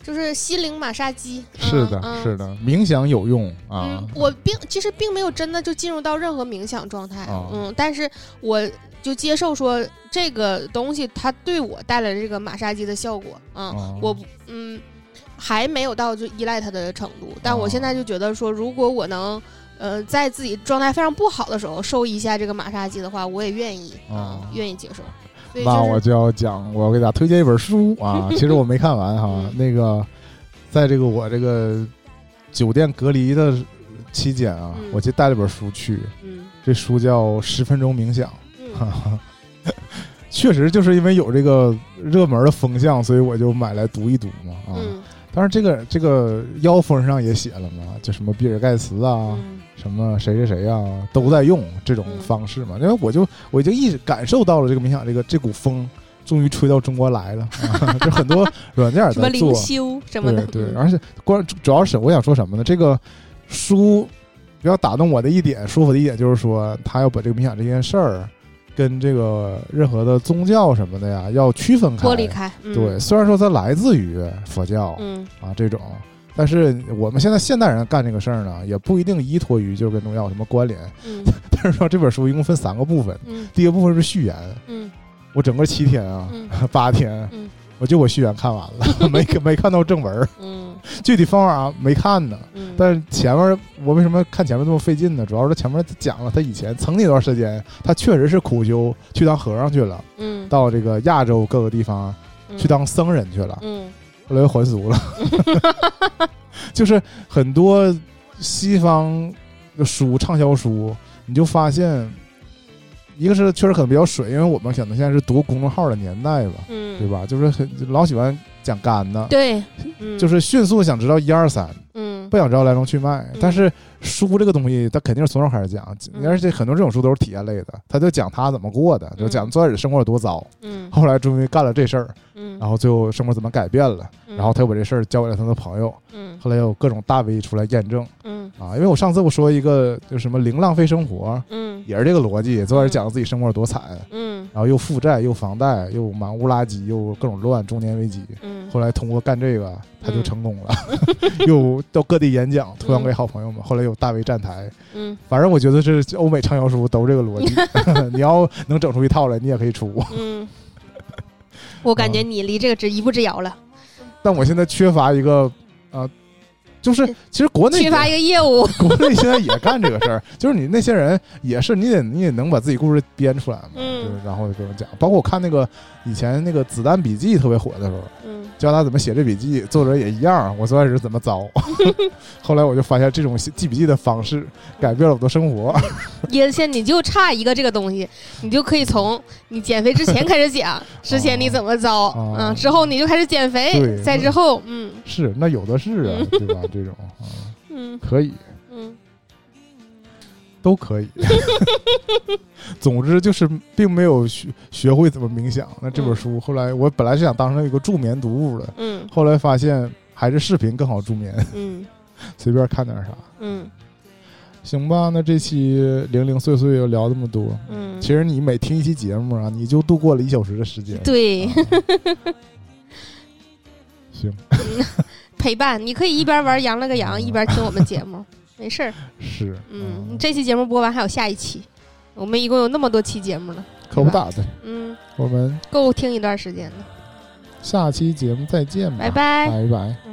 [SPEAKER 2] 就是心灵马杀鸡。
[SPEAKER 1] 是的，
[SPEAKER 2] 嗯、
[SPEAKER 1] 是的，冥想有用啊
[SPEAKER 2] 嗯，。我并其实并没有真的就进入到任何冥想状态，
[SPEAKER 1] 哦
[SPEAKER 2] 嗯，但是我就接受说这个东西它对我带来的这个马杀鸡的效果，嗯，
[SPEAKER 1] 哦
[SPEAKER 2] 我嗯还没有到就依赖它的程度，但我
[SPEAKER 1] 哦
[SPEAKER 2] 现在就觉得说，如果我能。呃，在自己状态非常不好的时候受一下这个马杀鸡的话，我也愿意啊、
[SPEAKER 1] 哦
[SPEAKER 2] 愿意接受。
[SPEAKER 1] 那我
[SPEAKER 2] 就
[SPEAKER 1] 要讲，我要给大家推荐一本书啊。其实我没看完哈，
[SPEAKER 2] 嗯
[SPEAKER 1] 那个在这个我这个酒店隔离的期间啊，
[SPEAKER 2] 嗯
[SPEAKER 1] 我就带了本书去，
[SPEAKER 2] 嗯
[SPEAKER 1] 这书叫《十分钟冥想》。
[SPEAKER 2] 嗯
[SPEAKER 1] 哈哈，确实就是因为有这个热门的风向，所以我就买来读一读嘛啊。
[SPEAKER 2] 嗯
[SPEAKER 1] 当然这个这个腰封上也写了嘛，就什么比尔盖茨啊，
[SPEAKER 2] 嗯
[SPEAKER 1] 什么谁谁谁啊，都在用这种
[SPEAKER 2] 嗯
[SPEAKER 1] 方式嘛。因为我就我已经意识感受到了这个冥想这个这股风终于吹到中国来了，啊、就很多软件
[SPEAKER 2] 什么
[SPEAKER 1] 在做
[SPEAKER 2] 灵，修什么的，
[SPEAKER 1] 对对，
[SPEAKER 2] 嗯
[SPEAKER 1] 而且关主要是我想说什么呢？这个书比较打动我的一点，舒服的一点就是说，他要把这个冥想这件事儿跟这个任何的宗教什么的呀要区分开。
[SPEAKER 2] 脱离开，嗯
[SPEAKER 1] 对，，虽然说它来自于佛教、
[SPEAKER 2] 嗯
[SPEAKER 1] 啊这种，但是我们现在现代人干这个事儿呢，也不一定依托于就跟中药有什么关联。
[SPEAKER 2] 嗯。
[SPEAKER 1] 但是说这本书一共分三个部分，
[SPEAKER 2] 嗯。
[SPEAKER 1] 第一个部分是序言，
[SPEAKER 2] 嗯。
[SPEAKER 1] 我整个七天啊，
[SPEAKER 2] 嗯。
[SPEAKER 1] 八天，
[SPEAKER 2] 嗯。
[SPEAKER 1] 我就我序言看完了，没没看到正文，
[SPEAKER 2] 嗯。
[SPEAKER 1] 具体方法没看呢。
[SPEAKER 2] 嗯，
[SPEAKER 1] 但是前面我为什么看前面这么费劲呢？主要是前面讲了他以前曾经一段时间，他确实是苦修去当和尚去了，
[SPEAKER 2] 嗯。
[SPEAKER 1] 到这个亚洲各个地方去当僧人去了，
[SPEAKER 2] 嗯
[SPEAKER 1] 后来又还俗了。就是很多西方的书畅销书，你就发现，一个是确实可能比较水，因为我们可能现在是读公众号的年代吧，
[SPEAKER 2] 嗯，
[SPEAKER 1] 对吧？就是很老喜欢讲干的，
[SPEAKER 2] 对，嗯
[SPEAKER 1] 就是迅速想知道一二三。
[SPEAKER 2] 嗯
[SPEAKER 1] 不想知道来龙去脉。但是书这个东西，他肯定是从头开始讲，
[SPEAKER 2] 嗯。
[SPEAKER 1] 而且很多这种书都是体验类的，他就讲他怎么过的，就讲最开始生活有多糟，
[SPEAKER 2] 嗯。
[SPEAKER 1] 后来终于干了这事儿，
[SPEAKER 2] 嗯，
[SPEAKER 1] 然后最后生活怎么改变了，
[SPEAKER 2] 嗯。
[SPEAKER 1] 然后他又把这事儿交给了他的朋友，
[SPEAKER 2] 嗯。
[SPEAKER 1] 后来有各种大 V 出来验证。
[SPEAKER 2] 嗯。
[SPEAKER 1] 啊。因为我上次我说一个就什么零浪费生活，
[SPEAKER 2] 嗯。
[SPEAKER 1] 也是这个逻辑，最开始讲自己生活有多惨。
[SPEAKER 2] 嗯。
[SPEAKER 1] 然后又负债，又房贷，又满屋垃圾，又各种乱，中年危机。
[SPEAKER 2] 嗯，
[SPEAKER 1] 后来通过干这个，他就
[SPEAKER 2] 嗯。
[SPEAKER 1] 成功了，又到各地演讲，推广给好朋友们。后来有大 V 站台，
[SPEAKER 2] 嗯
[SPEAKER 1] 反正我觉得是欧美畅销书都这个逻辑。你要能整出一套来，你也可以出。
[SPEAKER 2] 嗯，我感觉你离这个只一步之遥了，
[SPEAKER 1] 但我现在缺乏一个啊、就是其实国内
[SPEAKER 2] 缺乏一个业务，
[SPEAKER 1] 国内现在也干这个事儿，就是你那些人也是，你得你也能把自己故事编出来嘛，
[SPEAKER 2] 嗯
[SPEAKER 1] 就是然后就跟我讲。包括我看那个以前那个子弹笔记特别火的时候，
[SPEAKER 2] 嗯。
[SPEAKER 1] 教他怎么写这笔记，作者也一样。我最开始怎么糟，后来我就发现这种记笔记的方式改变了我的生活。
[SPEAKER 2] 也现你就差一个这个东西，你就可以从你减肥之前开始讲，之前你怎么糟，
[SPEAKER 1] 哦。
[SPEAKER 2] 嗯，之后你就开始减肥，
[SPEAKER 1] 对。
[SPEAKER 2] 再之后，嗯。
[SPEAKER 1] 是，那有的是啊，对吧？这种啊，
[SPEAKER 2] 嗯。
[SPEAKER 1] 可以，
[SPEAKER 2] 嗯
[SPEAKER 1] 都可以。总之就是并没有学学会怎么冥想。那这本书后来我本来是想当成一个助眠读物的，
[SPEAKER 2] 嗯
[SPEAKER 1] 后来发现还是视频更好助眠，
[SPEAKER 2] 嗯
[SPEAKER 1] 随便看点啥。
[SPEAKER 2] 嗯
[SPEAKER 1] 行吧，那这期零零碎碎又聊这么多。
[SPEAKER 2] 嗯，
[SPEAKER 1] 其实你每听一期节目啊，你就度过了一小时的时间。
[SPEAKER 2] 对
[SPEAKER 1] 啊 行，
[SPEAKER 2] 陪伴，你可以一边玩羊了个羊，一边听我们节目，没事儿。
[SPEAKER 1] 是，
[SPEAKER 2] 嗯，这期节目播完还有下一期，我们一共有那么多期节目了，
[SPEAKER 1] 可不咋的。
[SPEAKER 2] 嗯，
[SPEAKER 1] 我们
[SPEAKER 2] 够听一段时间的。
[SPEAKER 1] 下期节目再见吧，
[SPEAKER 2] 拜拜。
[SPEAKER 1] 拜拜。